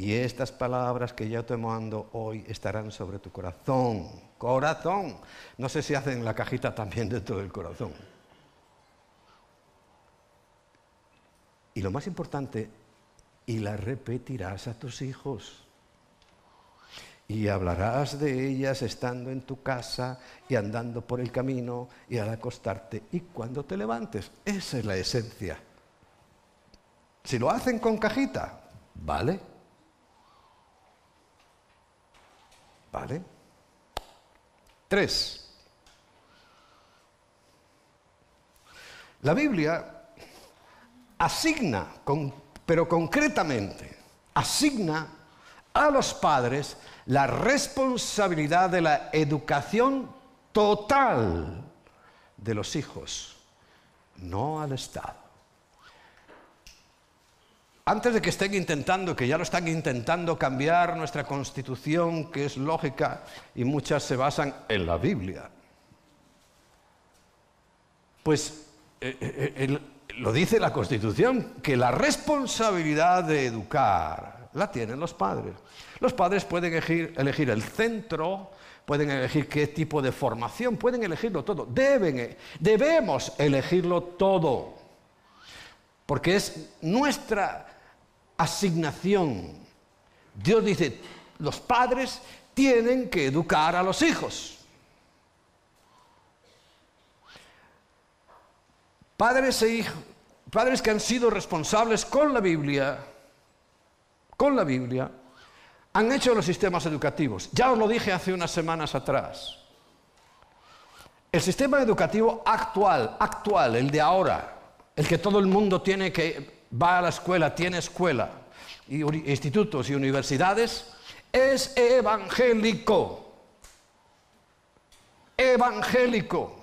y estas palabras que yo te mando hoy estarán sobre tu corazón. Corazón. No sé si hacen la cajita también dentro del corazón. Y lo más importante, y las repetirás a tus hijos. Y hablarás de ellas estando en tu casa y andando por el camino y al acostarte y cuando te levantes. Esa es la esencia. Si lo hacen con cajita, vale. ¿Vale? Tres. La Biblia asigna, pero concretamente, asigna a los padres la responsabilidad de la educación total de los hijos, no al Estado antes de que estén intentando, que ya lo están intentando cambiar nuestra constitución, que es lógica y muchas se basan en la Biblia, pues eh, eh, eh, lo dice la constitución, que la responsabilidad de educar la tienen los padres. Los padres pueden elegir, el centro, pueden elegir qué tipo de formación, pueden elegirlo todo, deben, debemos elegirlo todo, porque es nuestra asignación. Dios dice, los padres tienen que educar a los hijos. Padres e hijos, padres que han sido responsables con la Biblia, con la Biblia, han hecho los sistemas educativos. Ya os lo dije hace unas semanas atrás. El sistema educativo actual, actual, el de ahora, el que todo el mundo tiene que va a la escuela, tiene escuela, y institutos y universidades, es evangélico. Evangélico.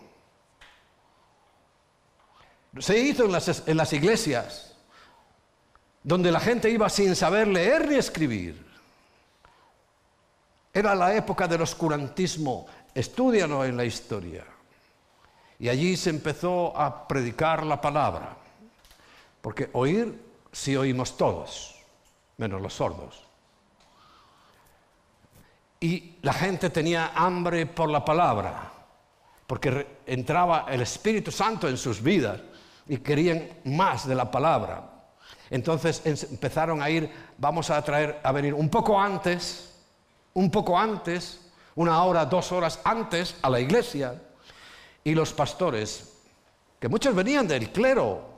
Se hizo en las, en las iglesias, donde la gente iba sin saber leer ni escribir. Era la época del oscurantismo, estudianlo en la historia. Y allí se empezó a predicar la palabra. Porque oír sí oímos todos, menos los sordos. Y la gente tenía hambre por la palabra, porque entraba el Espíritu Santo en sus vidas y querían más de la palabra. Entonces empezaron a ir, vamos a traer, a venir un poco antes, un poco antes, una hora, dos horas antes a la iglesia. Y los pastores, que muchos venían del clero,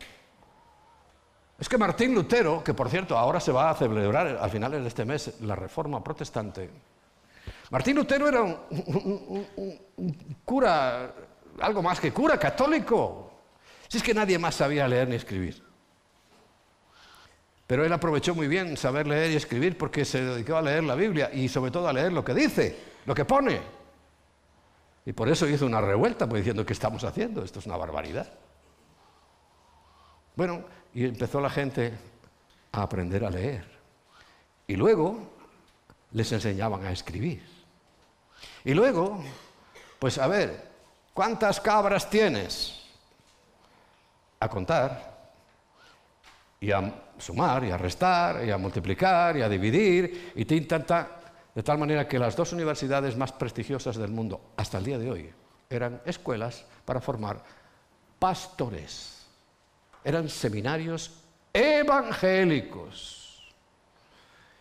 es que Martín Lutero, que por cierto ahora se va a celebrar a finales de este mes la reforma protestante, Martín Lutero era un, cura, algo más que cura, católico. Si es que nadie más sabía leer ni escribir. Pero él aprovechó muy bien saber leer y escribir porque se dedicó a leer la Biblia y sobre todo a leer lo que dice, lo que pone. Y por eso hizo una revuelta, pues diciendo, ¿qué estamos haciendo? Esto es una barbaridad. Bueno, y empezó la gente a aprender a leer. Y luego les enseñaban a escribir. Y luego, pues a ver, ¿cuántas cabras tienes? A contar y a sumar y a restar y a multiplicar y a dividir y te intenta de tal manera que las dos universidades más prestigiosas del mundo hasta el día de hoy eran escuelas para formar pastores. Eran seminarios evangélicos.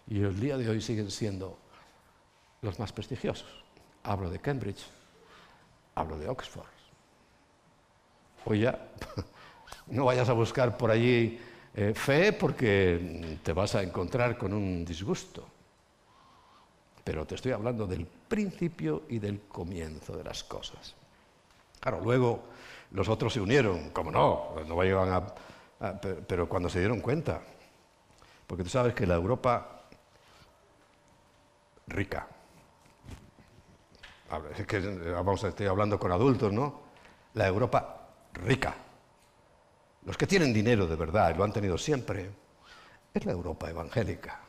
Y el día de hoy siguen siendo los más prestigiosos. Hablo de Cambridge, hablo de Oxford. Hoy ya no vayas a buscar por allí eh, fe porque te vas a encontrar con un disgusto. Pero te estoy hablando del principio y del comienzo de las cosas. Claro, luego los otros se unieron, como no, no llegar a, pero cuando se dieron cuenta, porque tú sabes que la Europa rica, es que vamos, estoy hablando con adultos, ¿no? La Europa rica, los que tienen dinero de verdad y lo han tenido siempre, es la Europa evangélica,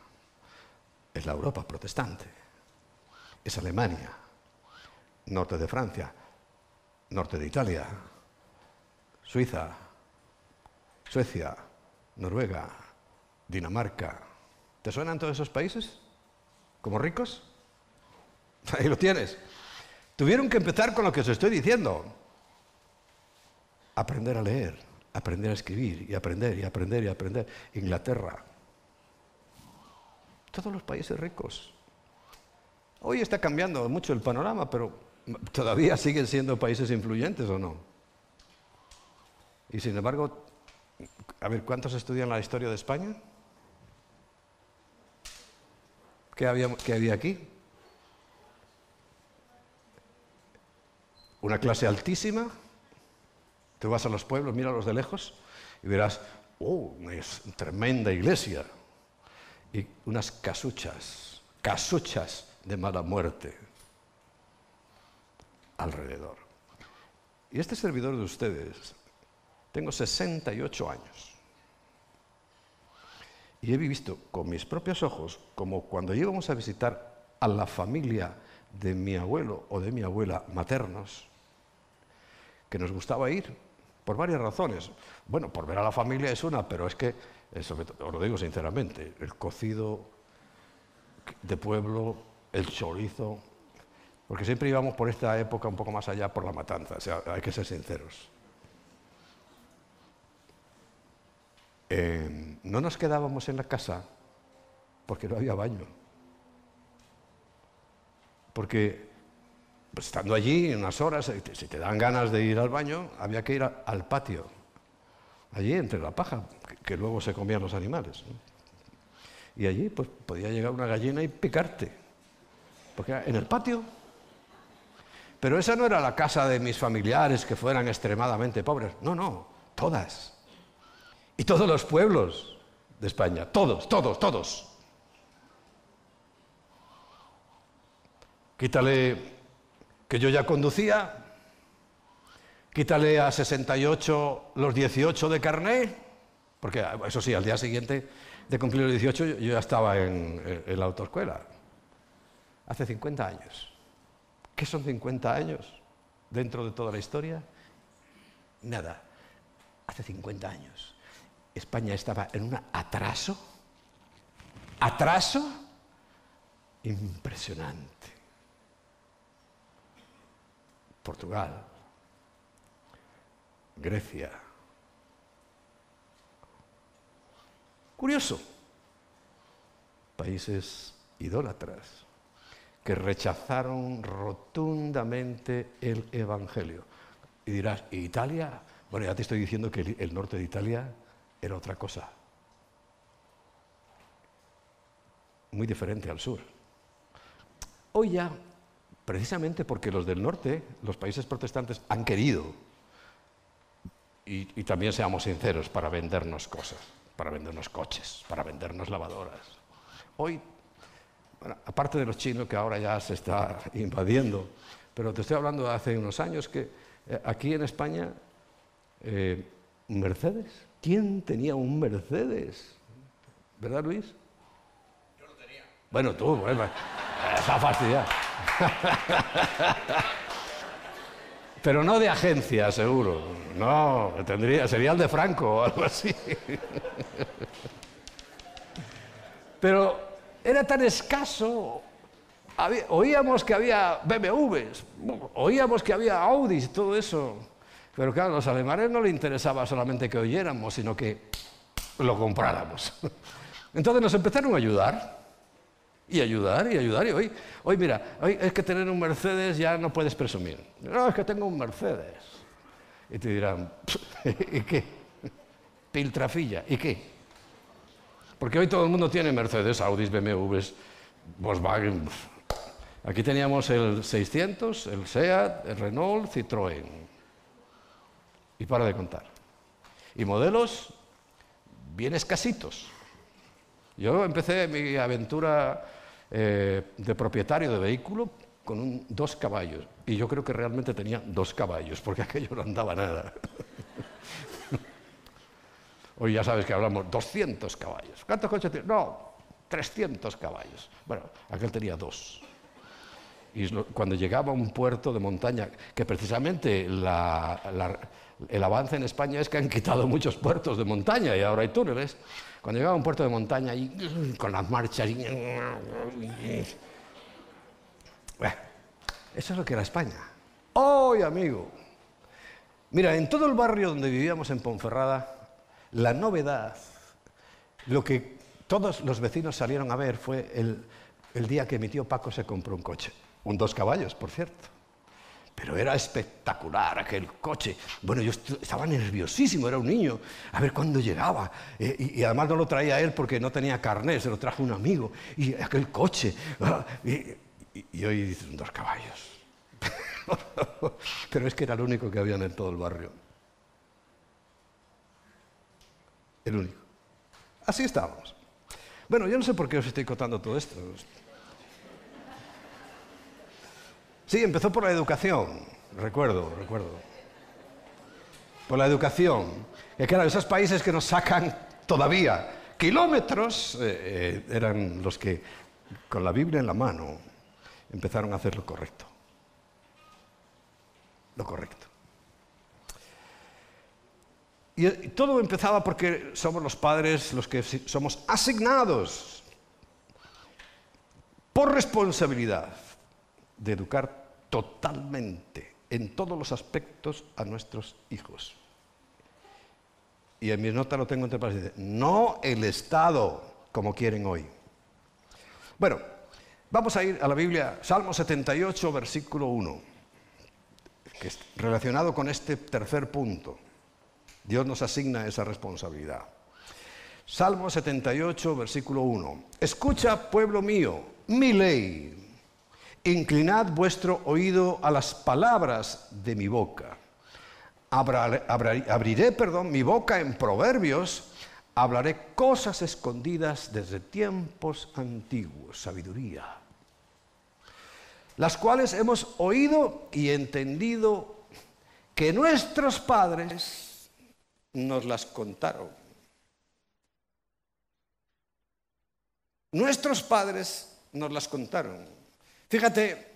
es la Europa protestante. Es Alemania, norte de Francia, norte de Italia, Suiza, Suecia, Noruega, Dinamarca. ¿Te suenan todos esos países? ¿Como ricos? Ahí lo tienes. Tuvieron que empezar con lo que os estoy diciendo. Aprender a leer, aprender a escribir y aprender y aprender y aprender. Inglaterra. Todos los países ricos. Hoy está cambiando mucho el panorama, pero todavía siguen siendo países influyentes o no. Y sin embargo, a ver, ¿cuántos estudian la historia de España? ¿Qué había, había aquí? Una clase altísima. Tú vas a los pueblos, míralos de lejos y verás, oh, una tremenda iglesia. Y unas casuchas, casuchas de mala muerte alrededor. Y este servidor de ustedes, tengo 68 años. Y he visto con mis propios ojos como cuando íbamos a visitar a la familia de mi abuelo o de mi abuela maternos, que nos gustaba ir por varias razones. Bueno, por ver a la familia es una, pero es que, os lo digo sinceramente, el cocido de pueblo el chorizo, porque siempre íbamos por esta época un poco más allá por la matanza, o sea, hay que ser sinceros. Eh, no nos quedábamos en la casa porque no había baño. Porque pues, estando allí unas horas, si te dan ganas de ir al baño, había que ir al patio, allí entre la paja, que, luego se comían los animales. Y allí pues podía llegar una gallina y picarte porque era en el patio. Pero esa no era la casa de mis familiares que fueran extremadamente pobres. No, no, todas. Y todos los pueblos de España, todos, todos, todos. Quítale que yo ya conducía, quítale a 68 los 18 de carné, porque eso sí, al día siguiente de cumplir los 18 yo ya estaba en, en la autoescuela hace 50 años. ¿Qué son 50 años dentro de toda la historia? nada. Hace 50 años España estaba en un atraso, atraso impresionante. Portugal, Grecia. Curioso, países idólatras que rechazaron rotundamente el Evangelio. Y dirás, ¿y Italia? Bueno, ya te estoy diciendo que el norte de Italia era otra cosa. Muy diferente al sur. Hoy ya, precisamente porque los del norte, los países protestantes, han querido, y, también seamos sinceros, para vendernos cosas, para vendernos coches, para vendernos lavadoras. Hoy, aparte de los chinos que ahora ya se está invadiendo, pero te estoy hablando de hace unos años que eh, aquí en España, eh, Mercedes ¿Quién tenía un Mercedes? ¿Verdad, Luis? Yo lo tenía. Bueno, tú, bueno, está fastidiado. Pero no de agencia, seguro. No, tendría, sería el de Franco o algo así. Pero era tan escaso. oíamos que había BMWs, oíamos que había Audis y todo eso. Pero claro, a los alemanes no les interesaba solamente que oyéramos, sino que lo compráramos. Entonces nos empezaron a ayudar, y ayudar, y ayudar, y hoy, hoy mira, hoy es que tener un Mercedes ya no puedes presumir. No, es que tengo un Mercedes. Y te dirán, ¿y qué? Piltrafilla, ¿y qué? Porque hoy todo el mundo tiene Mercedes, Audis, BMWs, Volkswagen. Aquí teníamos el 600, el SEAT, el Renault, Citroën. Y para de contar. Y modelos bien escasitos. Yo empecé mi aventura eh, de propietario de vehículo con dos caballos. Y yo creo que realmente tenía dos caballos, porque aquello no andaba nada. Hoy ya sabes que hablamos 200 caballos. ¿Cuántos coches tiene? No, 300 caballos. Bueno, aquel tenía dos. Y cuando llegaba a un puerto de montaña, que precisamente la el avance en España es que han quitado muchos puertos de montaña y ahora hay túneles. Cuando llegaba a un puerto de montaña y con las marchas... eso es lo que era España. ¡Hoy, amigo! Mira, en todo el barrio donde vivíamos en Ponferrada, la novedad, lo que todos los vecinos salieron a ver fue el, el día que mi tío Paco se compró un coche. Un dos caballos, por cierto. Pero era espectacular aquel coche. Bueno, yo estaba nerviosísimo, era un niño, a ver cuándo llegaba. Eh, y, además no lo traía él porque no tenía carnet, se lo trajo un amigo. Y aquel coche. Ah, y, hoy dicen dos caballos. Pero es que era el único que había en todo el barrio. El único. Así estábamos. Bueno, yo no sé por qué os estoy contando todo esto. Sí, empezó por la educación, recuerdo, recuerdo. Por la educación. Que claro, esos países que nos sacan todavía kilómetros eh, eh, eran los que con la Biblia en la mano empezaron a hacer lo correcto. Lo correcto. Y todo empezaba porque somos los padres los que somos asignados por responsabilidad de educar totalmente, en todos los aspectos, a nuestros hijos. Y en mi nota lo tengo entre paréntesis. No el Estado, como quieren hoy. Bueno, vamos a ir a la Biblia, Salmo 78, versículo 1, que es relacionado con este tercer punto. Dios nos asigna esa responsabilidad. Salmo 78, versículo 1. Escucha, pueblo mío, mi ley Inclinad vuestro oído a las palabras de mi boca. abriré, perdón, mi boca en proverbios, hablaré cosas escondidas desde tiempos antiguos, sabiduría, las cuales hemos oído y entendido que nuestros padres nos las contaron. Nuestros padres nos las contaron. Fíjate,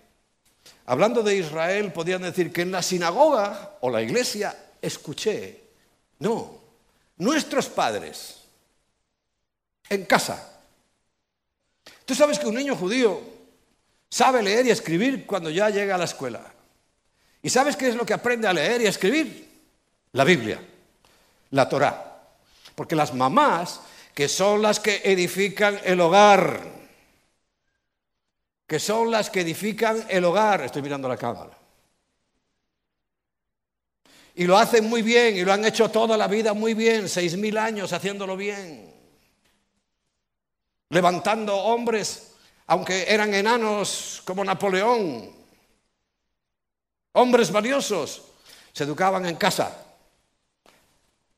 hablando de Israel, podían decir que en la sinagoga o la iglesia escuché. No, nuestros padres, en casa. Tú sabes que un niño judío sabe leer y escribir cuando ya llega a la escuela. ¿Y sabes qué es lo que aprende a leer y a escribir? La Biblia, la Torá. Porque las mamás, que son las que edifican el hogar, que son las que edifican el hogar, estoy mirando la cámara, y lo hacen muy bien, y lo han hecho toda la vida muy bien, seis mil años haciéndolo bien. Levantando hombres, aunque eran enanos como Napoleón, hombres valiosos, se educaban en casa.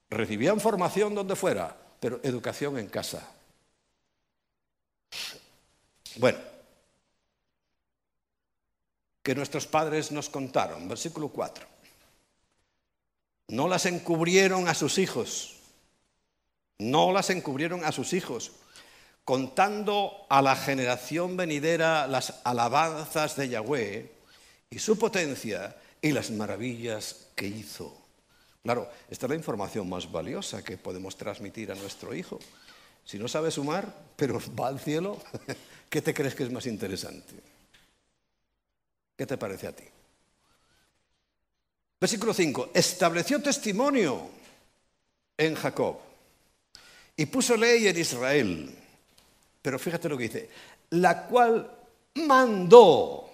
Recibían formación donde fuera, pero educación en casa. Bueno, que nuestros padres nos contaron, versículo 4. No las encubrieron a sus hijos, no las encubrieron a sus hijos, contando a la generación venidera las alabanzas de Yahweh y su potencia y las maravillas que hizo. Claro, esta es la información más valiosa que podemos transmitir a nuestro hijo. Si no sabe sumar, pero va al cielo, ¿qué te crees que es más interesante? ¿Qué te parece a ti? Versículo 5. Estableció testimonio en Jacob y puso ley en Israel. Pero fíjate lo que dice. La cual mandó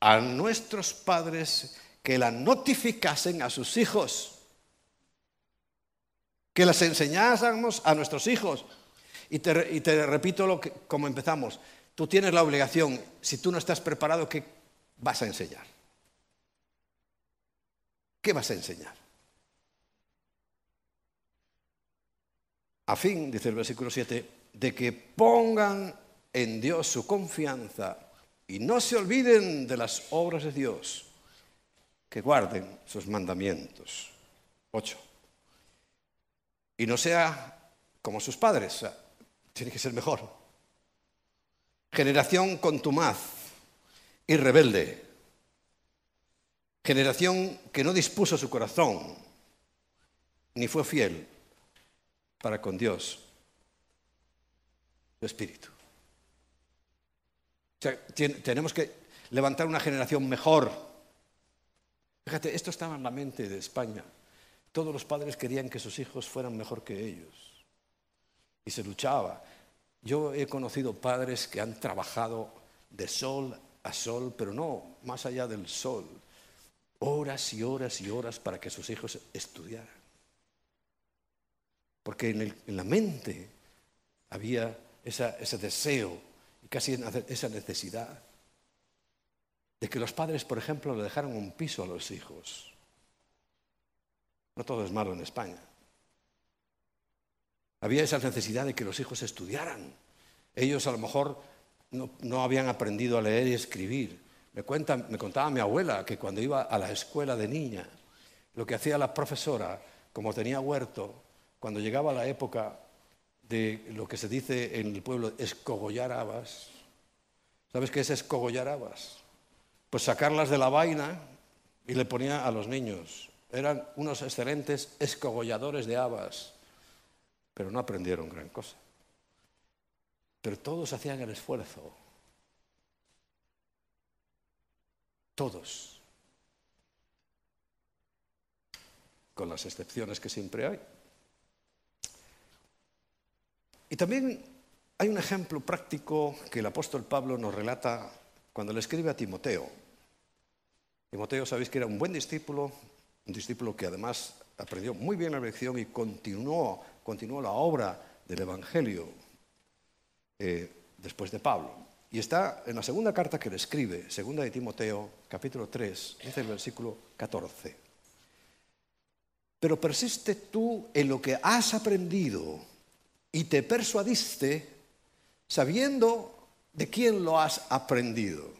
a nuestros padres que la notificasen a sus hijos. Que las enseñásemos a nuestros hijos. Y te, repito lo que, como empezamos. Tú tienes la obligación, si tú no estás preparado, ¿qué vas a enseñar? ¿Qué vas a enseñar? A fin, dice el versículo 7, de que pongan en Dios su confianza y no se olviden de las obras de Dios, que guarden sus mandamientos. 8. Y no sea como sus padres, tiene que ser mejor. Generación contumaz y rebelde generación que no dispuso su corazón ni fue fiel para con Dios, su espíritu. Tenemos que levantar una generación mejor. Fíjate, esto estaba en la mente de España. Todos los padres querían que sus hijos fueran mejor que ellos. Y se luchaba. Yo he conocido padres que han trabajado de sol a sol, pero no más allá del sol horas y horas y horas para que sus hijos estudiaran. Porque en, la mente había ese deseo y casi esa necesidad de que los padres, por ejemplo, le dejaran un piso a los hijos. No todo es malo en España. Había esa necesidad de que los hijos estudiaran. Ellos a lo mejor no habían aprendido a leer y escribir, me, me contaba mi abuela que cuando iba a la escuela de niña, lo que hacía la profesora, como tenía huerto, cuando llegaba la época de lo que se dice en el pueblo, escogollar habas. ¿Sabes qué es escogollar habas? Pues sacarlas de la vaina y le ponía a los niños. Eran unos excelentes escogolladores de habas, pero no aprendieron gran cosa. Pero todos hacían el esfuerzo Todos. Con las excepciones que siempre hay. Y también hay un ejemplo práctico que el apóstol Pablo nos relata cuando le escribe a Timoteo. Timoteo, sabéis que era un buen discípulo, un discípulo que además aprendió muy bien la lección y continuó, continuó la obra del Evangelio eh, después de Pablo. Y está en la segunda carta que le escribe, segunda de Timoteo, capítulo 3, dice el versículo 14. Pero persiste tú en lo que has aprendido y te persuadiste sabiendo de quién lo has aprendido.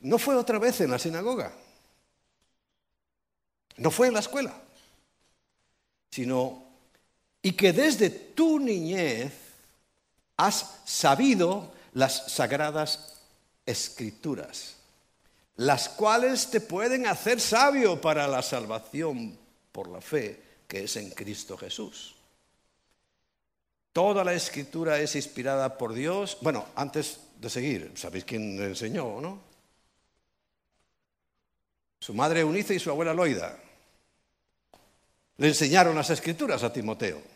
No fue otra vez en la sinagoga, no fue en la escuela, sino y que desde tu niñez has sabido las sagradas escrituras, las cuales te pueden hacer sabio para la salvación por la fe que es en Cristo Jesús. Toda la escritura es inspirada por Dios. Bueno, antes de seguir, ¿sabéis quién le enseñó, no? Su madre Eunice y su abuela Loida. Le enseñaron las escrituras a Timoteo.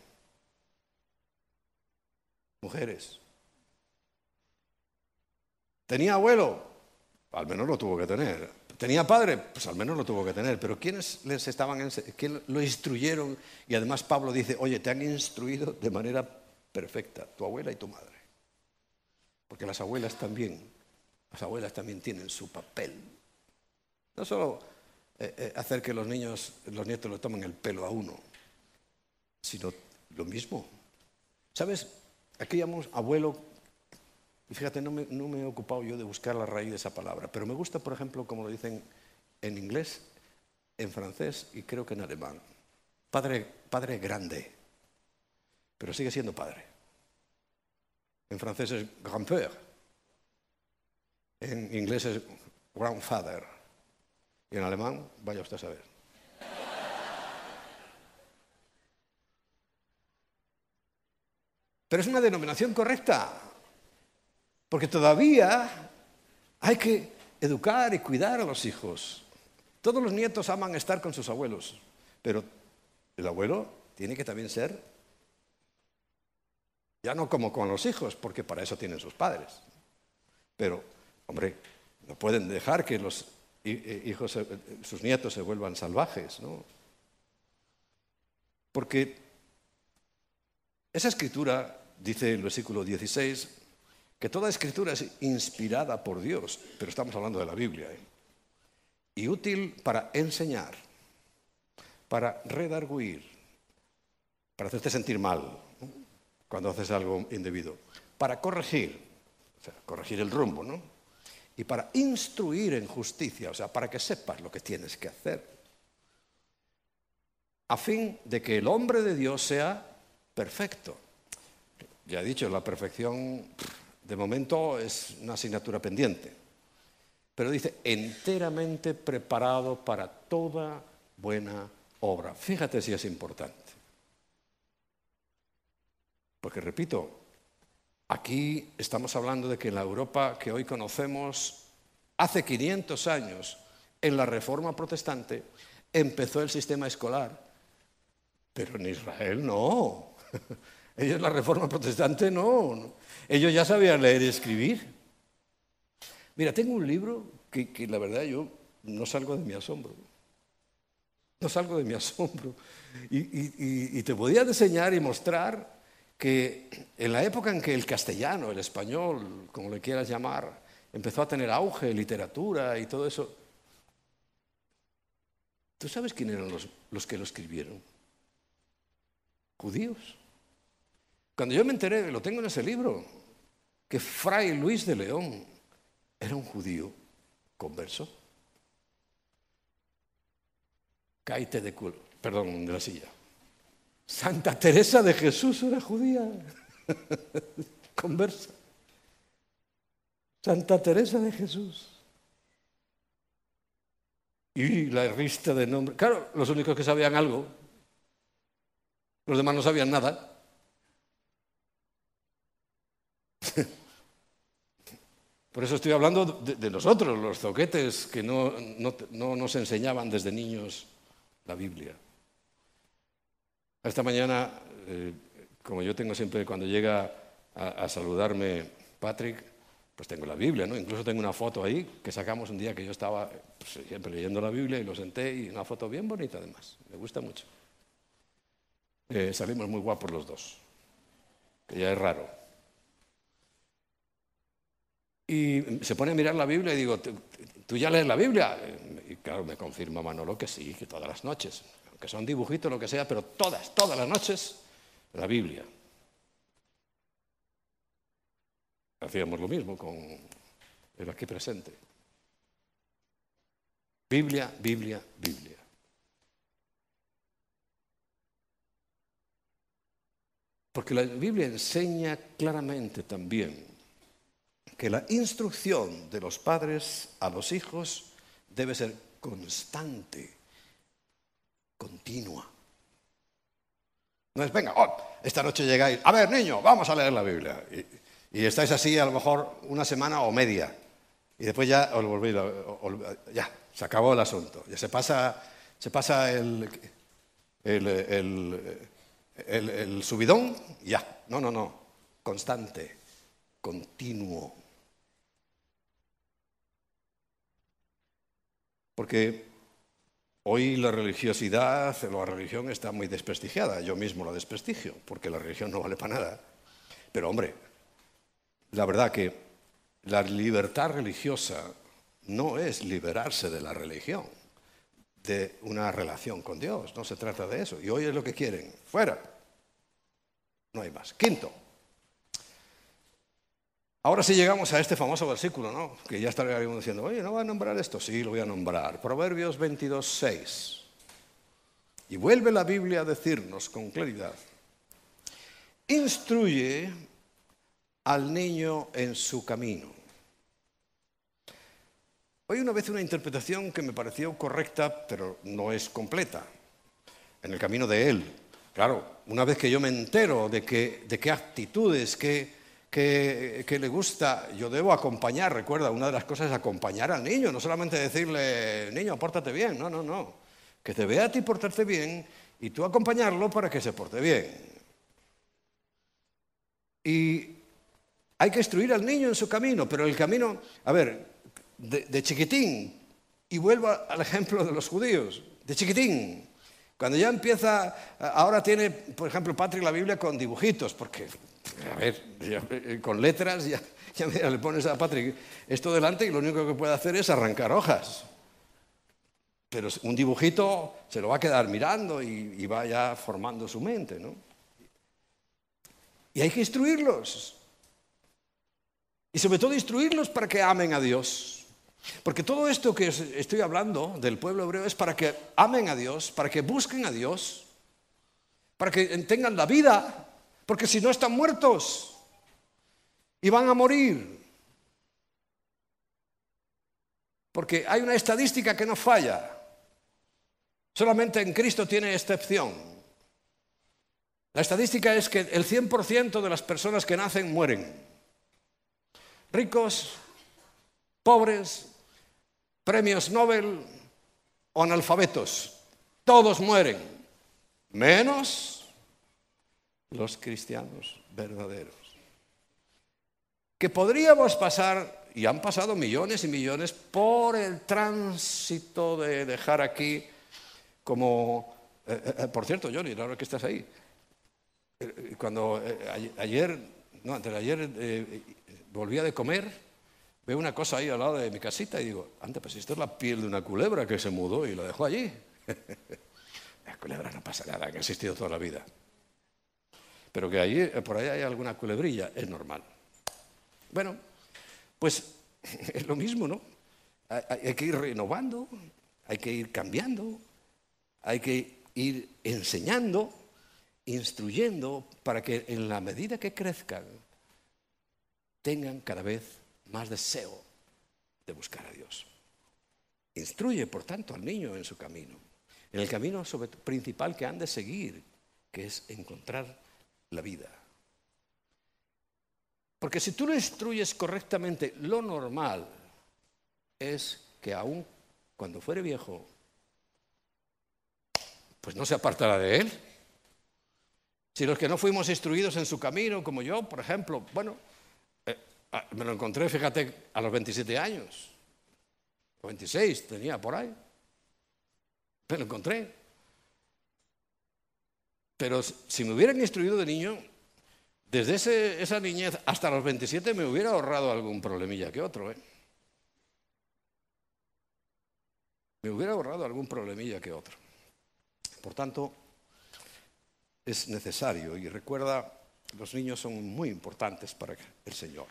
Mujeres. ¿Tenía abuelo? Al menos lo tuvo que tener. ¿Tenía padre? Pues al menos lo tuvo que tener. Pero ¿quiénes les estaban, quién lo instruyeron? Y además Pablo dice, oye, te han instruido de manera perfecta, tu abuela y tu madre. Porque las abuelas también, las abuelas también tienen su papel. No solo eh, eh, hacer que los niños, los nietos le tomen el pelo a uno, sino lo mismo. ¿Sabes? Aquí llamamos abuelo, y fíjate, no me, he ocupado yo de buscar la raíz de esa palabra, pero me gusta, por ejemplo, como lo dicen en inglés, en francés y creo que en alemán. Padre, padre grande pero sigue siendo padre. En francés es grand-père, en inglés es grandfather, y en alemán, vaya usted a saber. Pero es una denominación correcta, porque todavía hay que educar y cuidar a los hijos. Todos los nietos aman estar con sus abuelos, pero el abuelo tiene que también ser ya no como con los hijos, porque para eso tienen sus padres. Pero, hombre, no pueden dejar que los hijos, sus nietos se vuelvan salvajes, ¿no? Porque esa escritura, dice el versículo 16, que toda escritura es inspirada por Dios, pero estamos hablando de la Biblia, ¿eh? y útil para enseñar, para redarguir, para hacerte sentir mal, cuando haces algo indebido, para corregir, o sea, corregir el rumbo, ¿no? Y para instruir en justicia, o sea, para que sepas lo que tienes que hacer, a fin de que el hombre de Dios sea perfecto. Ya he dicho, la perfección de momento es una asignatura pendiente, pero dice, enteramente preparado para toda buena obra. Fíjate si es importante. Porque repito, aquí estamos hablando de que en la Europa que hoy conocemos, hace 500 años, en la Reforma Protestante, empezó el sistema escolar. Pero en Israel no. Ellos la Reforma Protestante no. Ellos ya sabían leer y escribir. Mira, tengo un libro que, la verdad yo no salgo de mi asombro. No salgo de mi asombro. Y, y te podía enseñar y mostrar que en la época en que el castellano, el español, como le quieras llamar, empezó a tener auge, literatura y todo eso, ¿tú sabes quién eran los, que lo escribieron? Judíos. Cuando yo me enteré, lo tengo en ese libro, que Fray Luis de León era un judío converso. Caite de culo, perdón, de la silla. Santa Teresa de Jesús era judía, conversa. Santa Teresa de Jesús. Y la rista de nombres. Claro, los únicos que sabían algo, los demás no sabían nada. Por eso estoy hablando de, nosotros, los zoquetes, que no nos enseñaban desde niños la Biblia. Esta mañana, eh, como yo tengo siempre, cuando llega a, saludarme Patrick, pues tengo la Biblia, ¿no? Incluso tengo una foto ahí que sacamos un día que yo estaba pues, siempre leyendo la Biblia y lo senté y una foto bien bonita además, me gusta mucho. Eh, salimos muy guapos los dos, que ya es raro. Y se pone a mirar la Biblia y digo, ¿tú ya lees la Biblia? Y claro, me confirma Manolo que sí, que todas las noches que son dibujitos, lo que sea, pero todas, todas las noches, la Biblia. Hacíamos lo mismo con el aquí presente. Biblia, Biblia, Biblia. Porque la Biblia enseña claramente también que la instrucción de los padres a los hijos debe ser constante, continua. No es, venga, oh, esta noche llegáis, a ver, niño, vamos a leer la Biblia. Y, estáis así a lo mejor una semana o media. Y después ya os volvéis, ya, se acabó el asunto. Ya se pasa, se pasa el, el, el, el subidón, ya. No, no, no. Constante, continuo. Porque Hoy la religiosidad, la religión está muy desprestigiada. Yo mismo la desprestigio, porque la religión no vale para nada. Pero hombre, la verdad que la libertad religiosa no es liberarse de la religión, de una relación con Dios. No se trata de eso. Y hoy es lo que quieren. Fuera. No hay más. Quinto. Ahora sí llegamos a este famoso versículo, ¿no? Que ya estaríamos diciendo, oye, ¿no va a nombrar esto? Sí, lo voy a nombrar. Proverbios 22, 6. Y vuelve la Biblia a decirnos con claridad, instruye al niño en su camino. Hoy una vez una interpretación que me pareció correcta, pero no es completa, en el camino de él. Claro, una vez que yo me entero de, qué actitudes, qué que, le gusta, yo debo acompañar, recuerda, una de las cosas es acompañar al niño, no solamente decirle, niño, pórtate bien, no, no, no, que te vea a ti portarte bien y tú acompañarlo para que se porte bien. Y hay que instruir al niño en su camino, pero el camino, a ver, de, chiquitín, y vuelvo al ejemplo de los judíos, de chiquitín, cuando ya empieza, ahora tiene, por ejemplo, Patrick la Biblia con dibujitos, porque a ver, eh, con letras ya, le pones a Patrick esto delante y lo único que puede hacer es arrancar hojas. Pero un dibujito se lo va a quedar mirando y, y va ya formando su mente, ¿no? Y hay que instruirlos. Y sobre todo instruirlos para que amen a Dios. Porque todo esto que estoy hablando del pueblo hebreo es para que amen a Dios, para que busquen a Dios, para que tengan la vida porque si no están muertos y van a morir. Porque hay una estadística que no falla. Solamente en Cristo tiene excepción. La estadística es que el 100% de las personas que nacen mueren. Ricos, pobres, premios Nobel o analfabetos. Todos mueren. Menos los cristianos verdaderos. Que podríamos pasar, y han pasado millones y millones, por el tránsito de dejar aquí como... Eh, eh, eh, por cierto, Johnny, ahora que estás ahí, cuando ayer, no, antes de ayer volvía de comer, veo una cosa ahí al lado de mi casita y digo, anda, pues esto es la piel de una culebra que se mudó y la dejó allí. la culebra no pasa nada, que ha existido toda la vida. Pero que ahí, eh, por ahí hay alguna culebrilla, es normal. Bueno, pues es lo mismo, ¿no? Hay, que ir renovando, hay que ir cambiando, hay que ir enseñando, instruyendo, para que en la medida que crezcan, tengan cada vez más deseo de buscar a Dios. Instruye, por tanto, al niño en su camino, en el camino principal que han de seguir, que es encontrar la vida. Porque si tú lo instruyes correctamente, lo normal es que aún cuando fuere viejo, pues no se apartará de él. Si los que no fuimos instruidos en su camino, como yo, por ejemplo, bueno, me lo encontré, fíjate, a los 27 años, o 26 tenía por ahí, me lo encontré. Pero si me hubieran instruido de niño, desde esa niñez hasta los 27 me hubiera ahorrado algún problemilla que otro. ¿eh? Me hubiera ahorrado algún problemilla que otro. Por tanto, es necesario y recuerda, los niños son muy importantes para el Señor.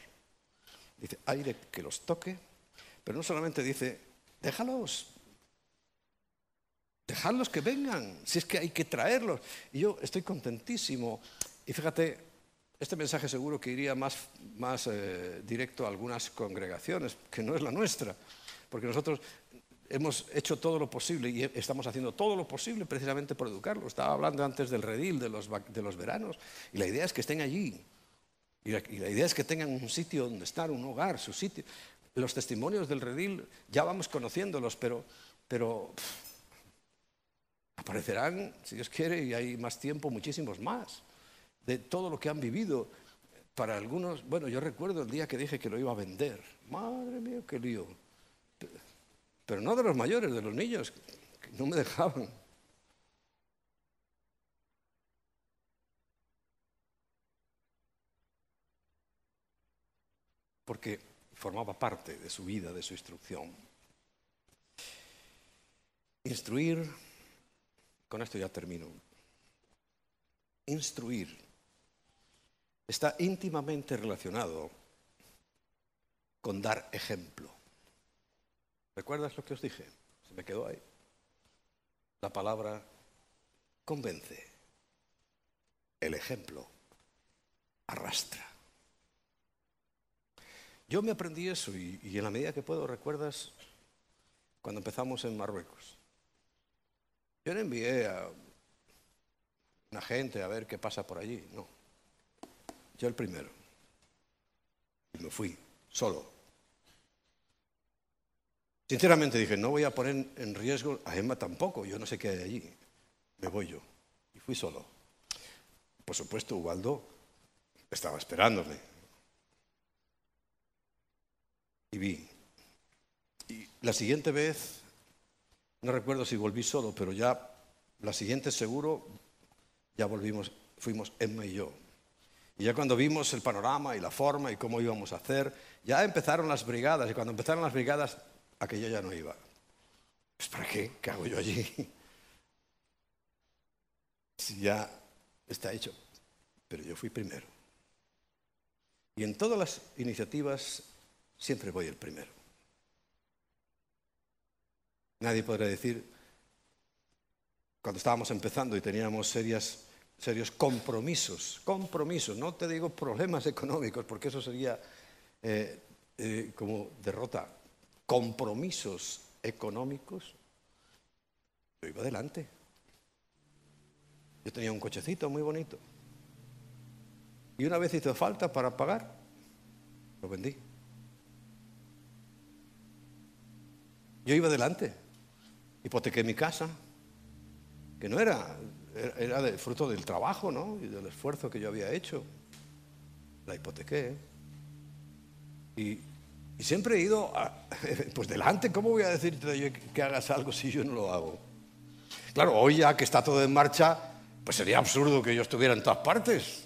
Dice, aire que los toque, pero no solamente dice, déjalos, Dejadlos que vengan, si es que hay que traerlos. Y yo estoy contentísimo. Y fíjate, este mensaje seguro que iría más, más eh, directo a algunas congregaciones, que no es la nuestra, porque nosotros hemos hecho todo lo posible y estamos haciendo todo lo posible precisamente por educarlos. Estaba hablando antes del redil, de los, de los veranos, y la idea es que estén allí. Y la, idea es que tengan un sitio donde estar, un hogar, su sitio. Los testimonios del redil ya vamos conociéndolos, pero, pero aparecerán, si Dios quiere, y hay más tiempo, muchísimos más, de todo lo que han vivido. Para algunos, bueno, yo recuerdo el día que dije que lo iba a vender. Madre mía, qué lío. Pero no de los mayores, de los niños, que no me dejaban. Porque formaba parte de su vida, de su instrucción. Instruir, con esto ya termino. Instruir está íntimamente relacionado con dar ejemplo. ¿Recuerdas lo que os dije? Se me quedó ahí. La palabra convence. El ejemplo arrastra. Yo me aprendí eso y, en la medida que puedo, ¿recuerdas cuando empezamos en Marruecos? Yo le envié a una gente a ver qué pasa por allí. No. Yo el primero. Y me fui, solo. Sinceramente dije, no voy a poner en riesgo a Emma tampoco, yo no sé qué hay allí. Me voy yo. Y fui solo. Por supuesto, Ubaldo estaba esperándome. Y vi. Y la siguiente vez, no recuerdo si volví solo, pero ya la siguiente seguro, ya volvimos, fuimos Emma y yo. Y ya cuando vimos el panorama y la forma y cómo íbamos a hacer, ya empezaron las brigadas. Y cuando empezaron las brigadas, aquello ya no iba. Pues ¿para qué? ¿Qué hago yo allí? Si ya está hecho. Pero yo fui primero. Y en todas las iniciativas siempre voy el primero. Nadie podrá decir, cuando estábamos empezando y teníamos serios compromisos, compromisos, no te digo problemas económicos, porque eso sería eh, eh, como derrota, compromisos económicos, yo iba adelante. Yo tenía un cochecito muy bonito. Y una vez hizo falta para pagar, lo vendí. Yo iba adelante, hipotequé mi casa, que no era, era de fruto del trabajo, ¿no? Y del esfuerzo que yo había hecho. La hipotequé. Y y siempre he ido, pues delante, ¿cómo voy a decirte que hagas algo si yo no lo hago? Claro, hoy ya que está todo en marcha, pues sería absurdo que yo estuviera en todas partes.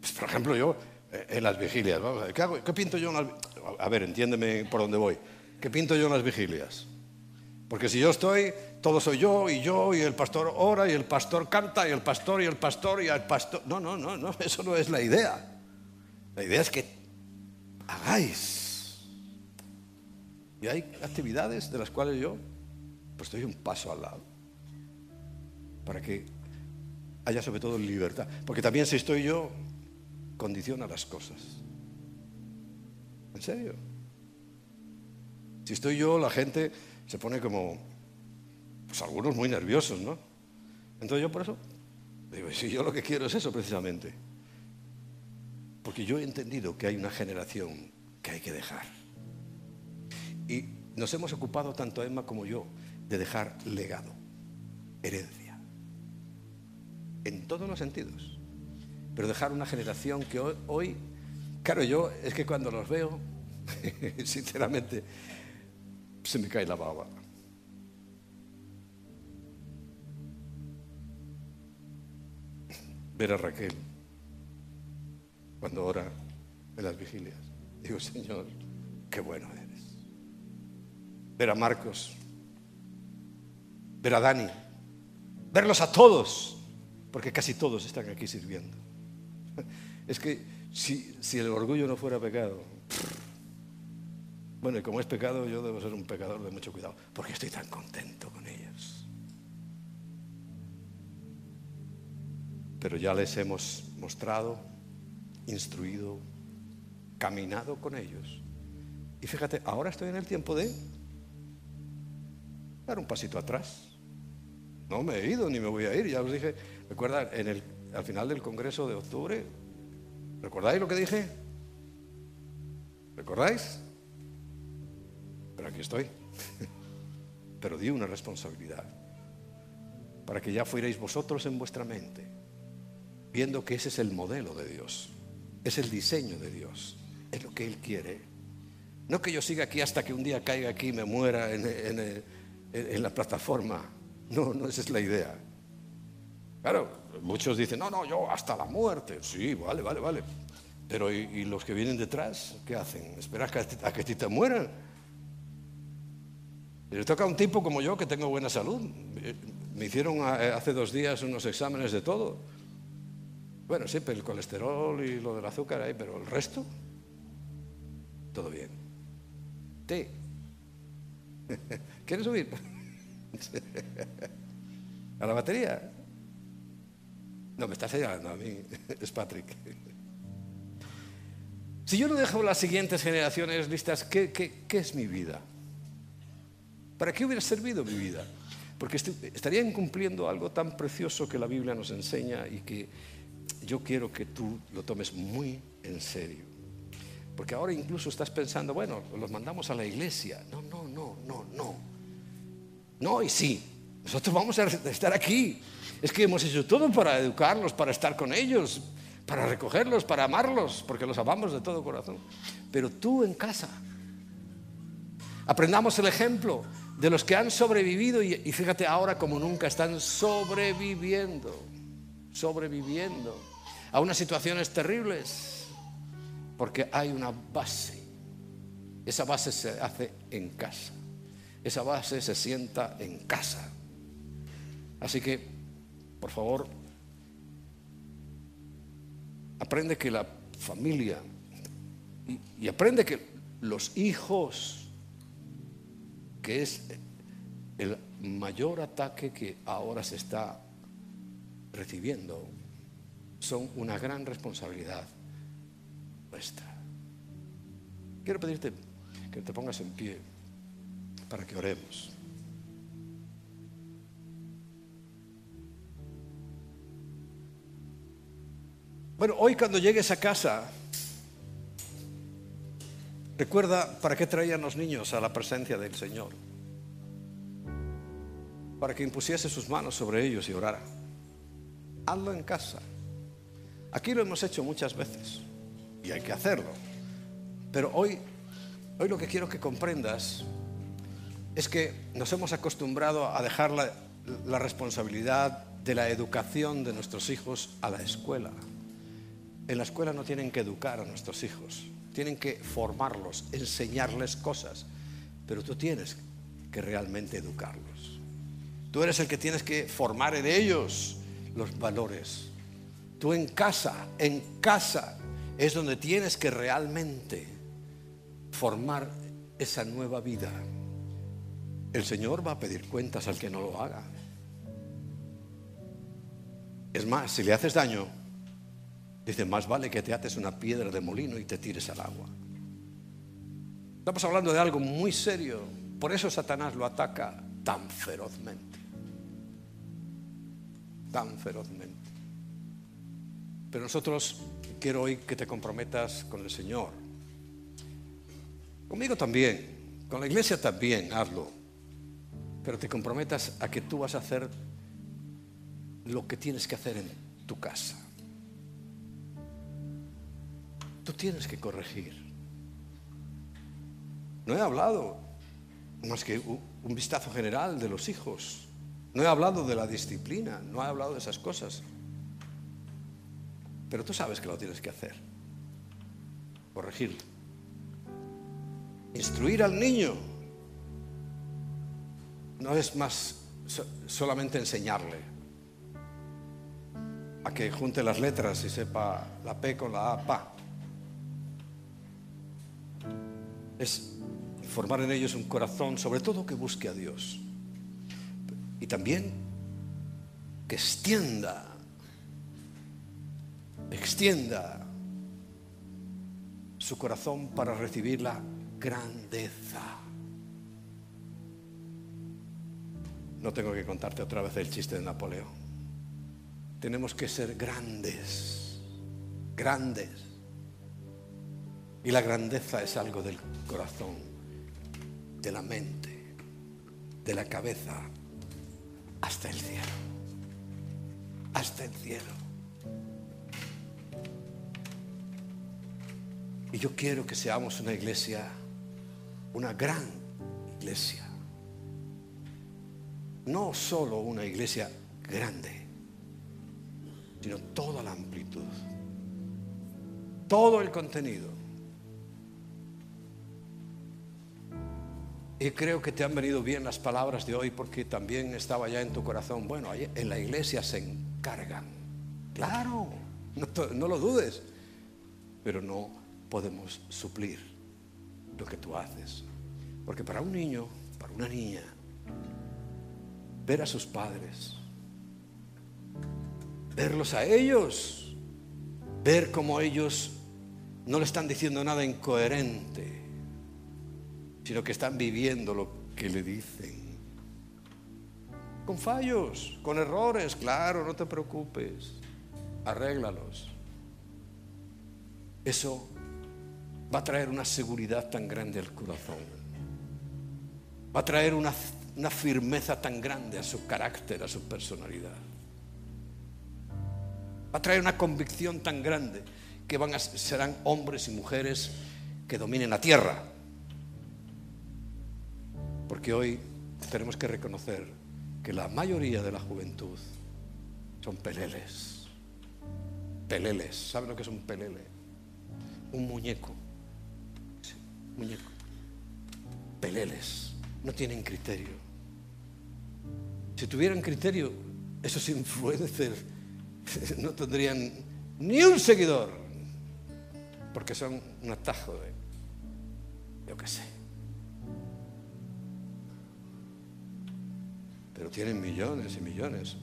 Pues, por ejemplo, yo eh, en las vigilias, ¿qué, hago? ¿qué pinto yo en las A ver, entiéndeme por dónde voy. ¿Qué pinto yo en las vigilias? Porque si yo estoy, todo soy yo y yo y el pastor ora y el pastor canta y el pastor y el pastor y el pastor... No, no, no, no, eso no es la idea. La idea es que hagáis. Y hay actividades de las cuales yo pues doy un paso al lado. Para que haya sobre todo libertad. Porque también si estoy yo, condiciona las cosas. ¿En serio? Si estoy yo, la gente se pone como, pues algunos muy nerviosos, ¿no? Entonces yo por eso, digo, si yo lo que quiero es eso precisamente. Porque yo he entendido que hay una generación que hay que dejar. Y nos hemos ocupado, tanto Emma como yo, de dejar legado, herencia, en todos los sentidos. Pero dejar una generación que hoy, hoy claro, yo es que cuando los veo, sinceramente, se me cae la baba. Ver a Raquel cuando ora en las vigilias. Digo, Señor, qué bueno eres. Ver a Marcos, ver a Dani, verlos a todos, porque casi todos están aquí sirviendo. Es que si, si el orgullo no fuera pecado, bueno, y como es pecado, yo debo ser un pecador de mucho cuidado, porque estoy tan contento con ellos. Pero ya les hemos mostrado instruido, caminado con ellos. Y fíjate, ahora estoy en el tiempo de dar un pasito atrás. No me he ido ni me voy a ir, ya os dije, recuerda, en el, al final del Congreso de octubre, ¿recordáis lo que dije? ¿Recordáis? Pero aquí estoy. Pero di una responsabilidad para que ya fuerais vosotros en vuestra mente, viendo que ese es el modelo de Dios, es el diseño de Dios, es lo que Él quiere. No que yo siga aquí hasta que un día caiga aquí y me muera en, en la plataforma. No, no, esa es la idea. Claro, muchos dicen, no, no, yo hasta la muerte. Sí, vale, vale, vale. Pero ¿y, los que vienen detrás? ¿Qué hacen? ¿Esperas a que te mueran? Le toca a un tipo como yo que tengo buena salud. Me hicieron eh, hace dos días unos exámenes de todo. Bueno, sí, pero el colesterol y lo del azúcar ahí, pero el resto, todo bien. Sí. ¿Quieres subir? ¿A la batería? No, me estás señalando a mí, es Patrick. Si yo no dejo las siguientes generaciones listas, ¿qué, qué es mi vida? ¿Para qué hubiera servido mi vida? Porque estaría incumpliendo algo tan precioso que la Biblia nos enseña y que yo quiero que tú lo tomes muy en serio. Porque ahora incluso estás pensando, bueno, los mandamos a la iglesia. No, no, no, no, no. No y sí. Nosotros vamos a estar aquí. Es que hemos hecho todo para educarlos, para estar con ellos, para recogerlos, para amarlos, porque los amamos de todo corazón. Pero tú en casa, aprendamos el ejemplo de los que han sobrevivido y, fíjate ahora como nunca están sobreviviendo, sobreviviendo a unas situaciones terribles, porque hay una base. Esa base se hace en casa. Esa base se sienta en casa. Así que, por favor, aprende que la familia y aprende que los hijos que es el mayor ataque que ahora se está recibiendo, son una gran responsabilidad nuestra. Quiero pedirte que te pongas en pie para que oremos. Bueno, hoy cuando llegues a casa, Recuerda para qué traían los niños a la presencia del Señor. Para que impusiese sus manos sobre ellos y orara. Hazlo en casa. Aquí lo hemos hecho muchas veces y hay que hacerlo. Pero hoy, hoy lo que quiero que comprendas es que nos hemos acostumbrado a dejar la, la responsabilidad de la educación de nuestros hijos a la escuela. En la escuela no tienen que educar a nuestros hijos, tienen que formarlos, enseñarles cosas, pero tú tienes que realmente educarlos. Tú eres el que tienes que formar en ellos los valores. Tú en casa, en casa es donde tienes que realmente formar esa nueva vida. El Señor va a pedir cuentas al que no lo haga. Es más, si le haces daño, Dice, más vale que te ates una piedra de molino y te tires al agua. Estamos hablando de algo muy serio. Por eso Satanás lo ataca tan ferozmente. Tan ferozmente. Pero nosotros quiero hoy que te comprometas con el Señor. Conmigo también. Con la iglesia también, hazlo. Pero te comprometas a que tú vas a hacer lo que tienes que hacer en tu casa. Tú tienes que corregir. No he hablado más que un vistazo general de los hijos. No he hablado de la disciplina, no he hablado de esas cosas. Pero tú sabes que lo tienes que hacer. Corregir. Instruir al niño no es más solamente enseñarle a que junte las letras y sepa la P con la A, pa. Es formar en ellos un corazón, sobre todo que busque a Dios. Y también que extienda, extienda su corazón para recibir la grandeza. No tengo que contarte otra vez el chiste de Napoleón. Tenemos que ser grandes, grandes. Y la grandeza es algo del corazón, de la mente, de la cabeza, hasta el cielo. Hasta el cielo. Y yo quiero que seamos una iglesia, una gran iglesia. No solo una iglesia grande, sino toda la amplitud, todo el contenido. Y creo que te han venido bien las palabras de hoy porque también estaba ya en tu corazón. Bueno, en la iglesia se encargan. Claro, no, lo dudes, pero no podemos suplir lo que tú haces. Porque para un niño, para una niña, ver a sus padres, verlos a ellos, ver cómo ellos no le están diciendo nada incoherente, sino que están viviendo lo que le dicen. Con fallos, con errores, claro, no te preocupes, arréglalos. Eso va a traer una seguridad tan grande al corazón. Va a traer una, firmeza tan grande a su carácter, a su personalidad. Va a traer una convicción tan grande que van a, serán hombres y mujeres que dominen la tierra. Porque hoy tenemos que reconocer que la mayoría de la juventud son peleles. Peleles. ¿Saben lo que es un pelele? Un muñeco muñeco. Peleles, no tienen criterio. Si tuvieran criterio, esos influencers no tendrían ni un seguidor, porque son un atajo de, yo qué sé. Pero tienen millones y millones.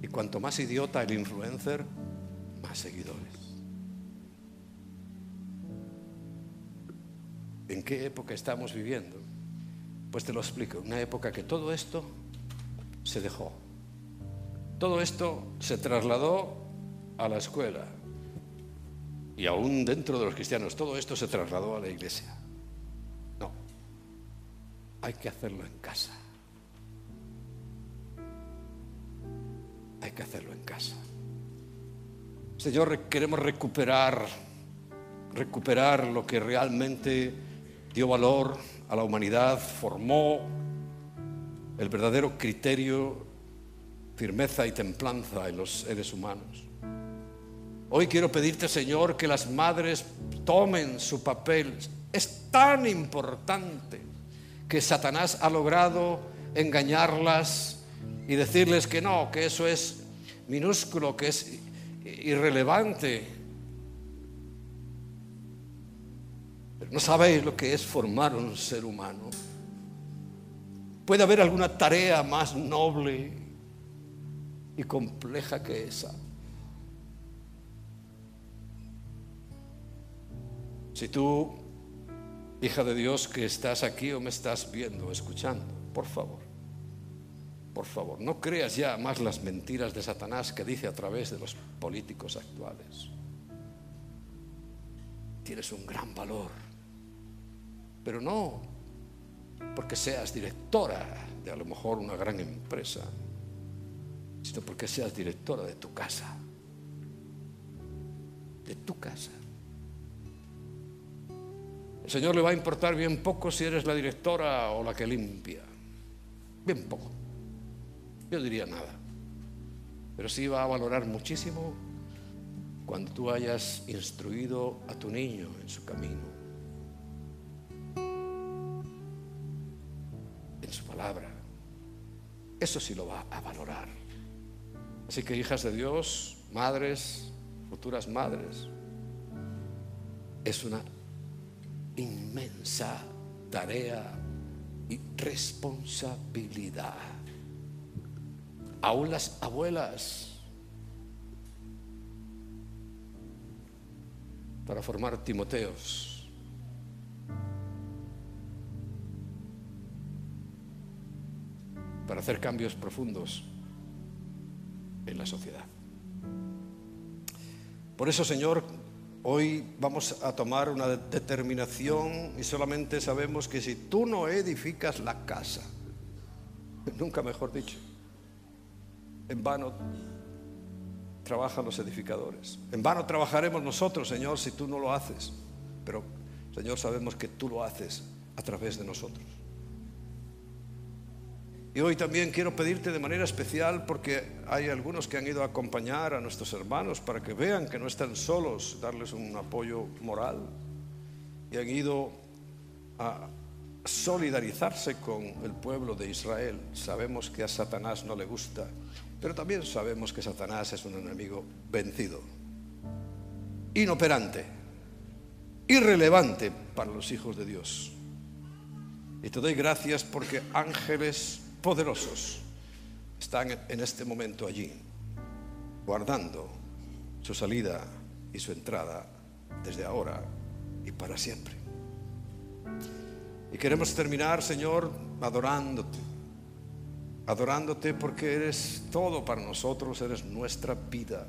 Y cuanto más idiota el influencer, más seguidores. ¿En qué época estamos viviendo? Pues te lo explico. Una época que todo esto se dejó. Todo esto se trasladó a la escuela. Y aún dentro de los cristianos, todo esto se trasladó a la iglesia. No. Hay que hacerlo en casa. Hay que hacerlo en casa. Señor, queremos recuperar, recuperar lo que realmente dio valor a la humanidad, formó el verdadero criterio, firmeza y templanza en los seres humanos. Hoy quiero pedirte, Señor, que las madres tomen su papel. Es tan importante que Satanás ha logrado engañarlas y decirles que no, que eso es minúsculo, que es irrelevante. ¿No sabéis lo que es formar un ser humano? ¿Puede haber alguna tarea más noble y compleja que esa? Si tú, hija de Dios, que estás aquí o me estás viendo escuchando, por favor, por favor, no creas ya más las mentiras de Satanás que dice a través de los políticos actuales. Tienes un gran valor pero no porque seas directora de a lo mejor una gran empresa, sino porque seas directora de tu casa, de tu casa. El Señor le va a importar bien poco si eres la directora o la que limpia, bien poco, yo diría nada, pero sí va a valorar muchísimo cuando tú hayas instruido a tu niño en su camino Eso sí lo va a valorar. Así que hijas de Dios, madres, futuras madres, es una inmensa tarea y responsabilidad. Aún las abuelas, para formar Timoteos, para hacer cambios profundos en la sociedad. Por eso, Señor, hoy vamos a tomar una determinación y solamente sabemos que si tú no edificas la casa, nunca mejor dicho, en vano trabajan los edificadores. En vano trabajaremos nosotros, Señor, si tú no lo haces. Pero, Señor, sabemos que tú lo haces a través de nosotros. Y hoy también quiero pedirte de manera especial porque hay algunos que han ido a acompañar a nuestros hermanos para que vean que no están solos, darles un apoyo moral. Y han ido a solidarizarse con el pueblo de Israel. Sabemos que a Satanás no le gusta, pero también sabemos que Satanás es un enemigo vencido, inoperante, irrelevante para los hijos de Dios. Y te doy gracias porque ángeles poderosos están en este momento allí, guardando su salida y su entrada desde ahora y para siempre. Y queremos terminar, Señor, adorándote, adorándote porque eres todo para nosotros, eres nuestra vida.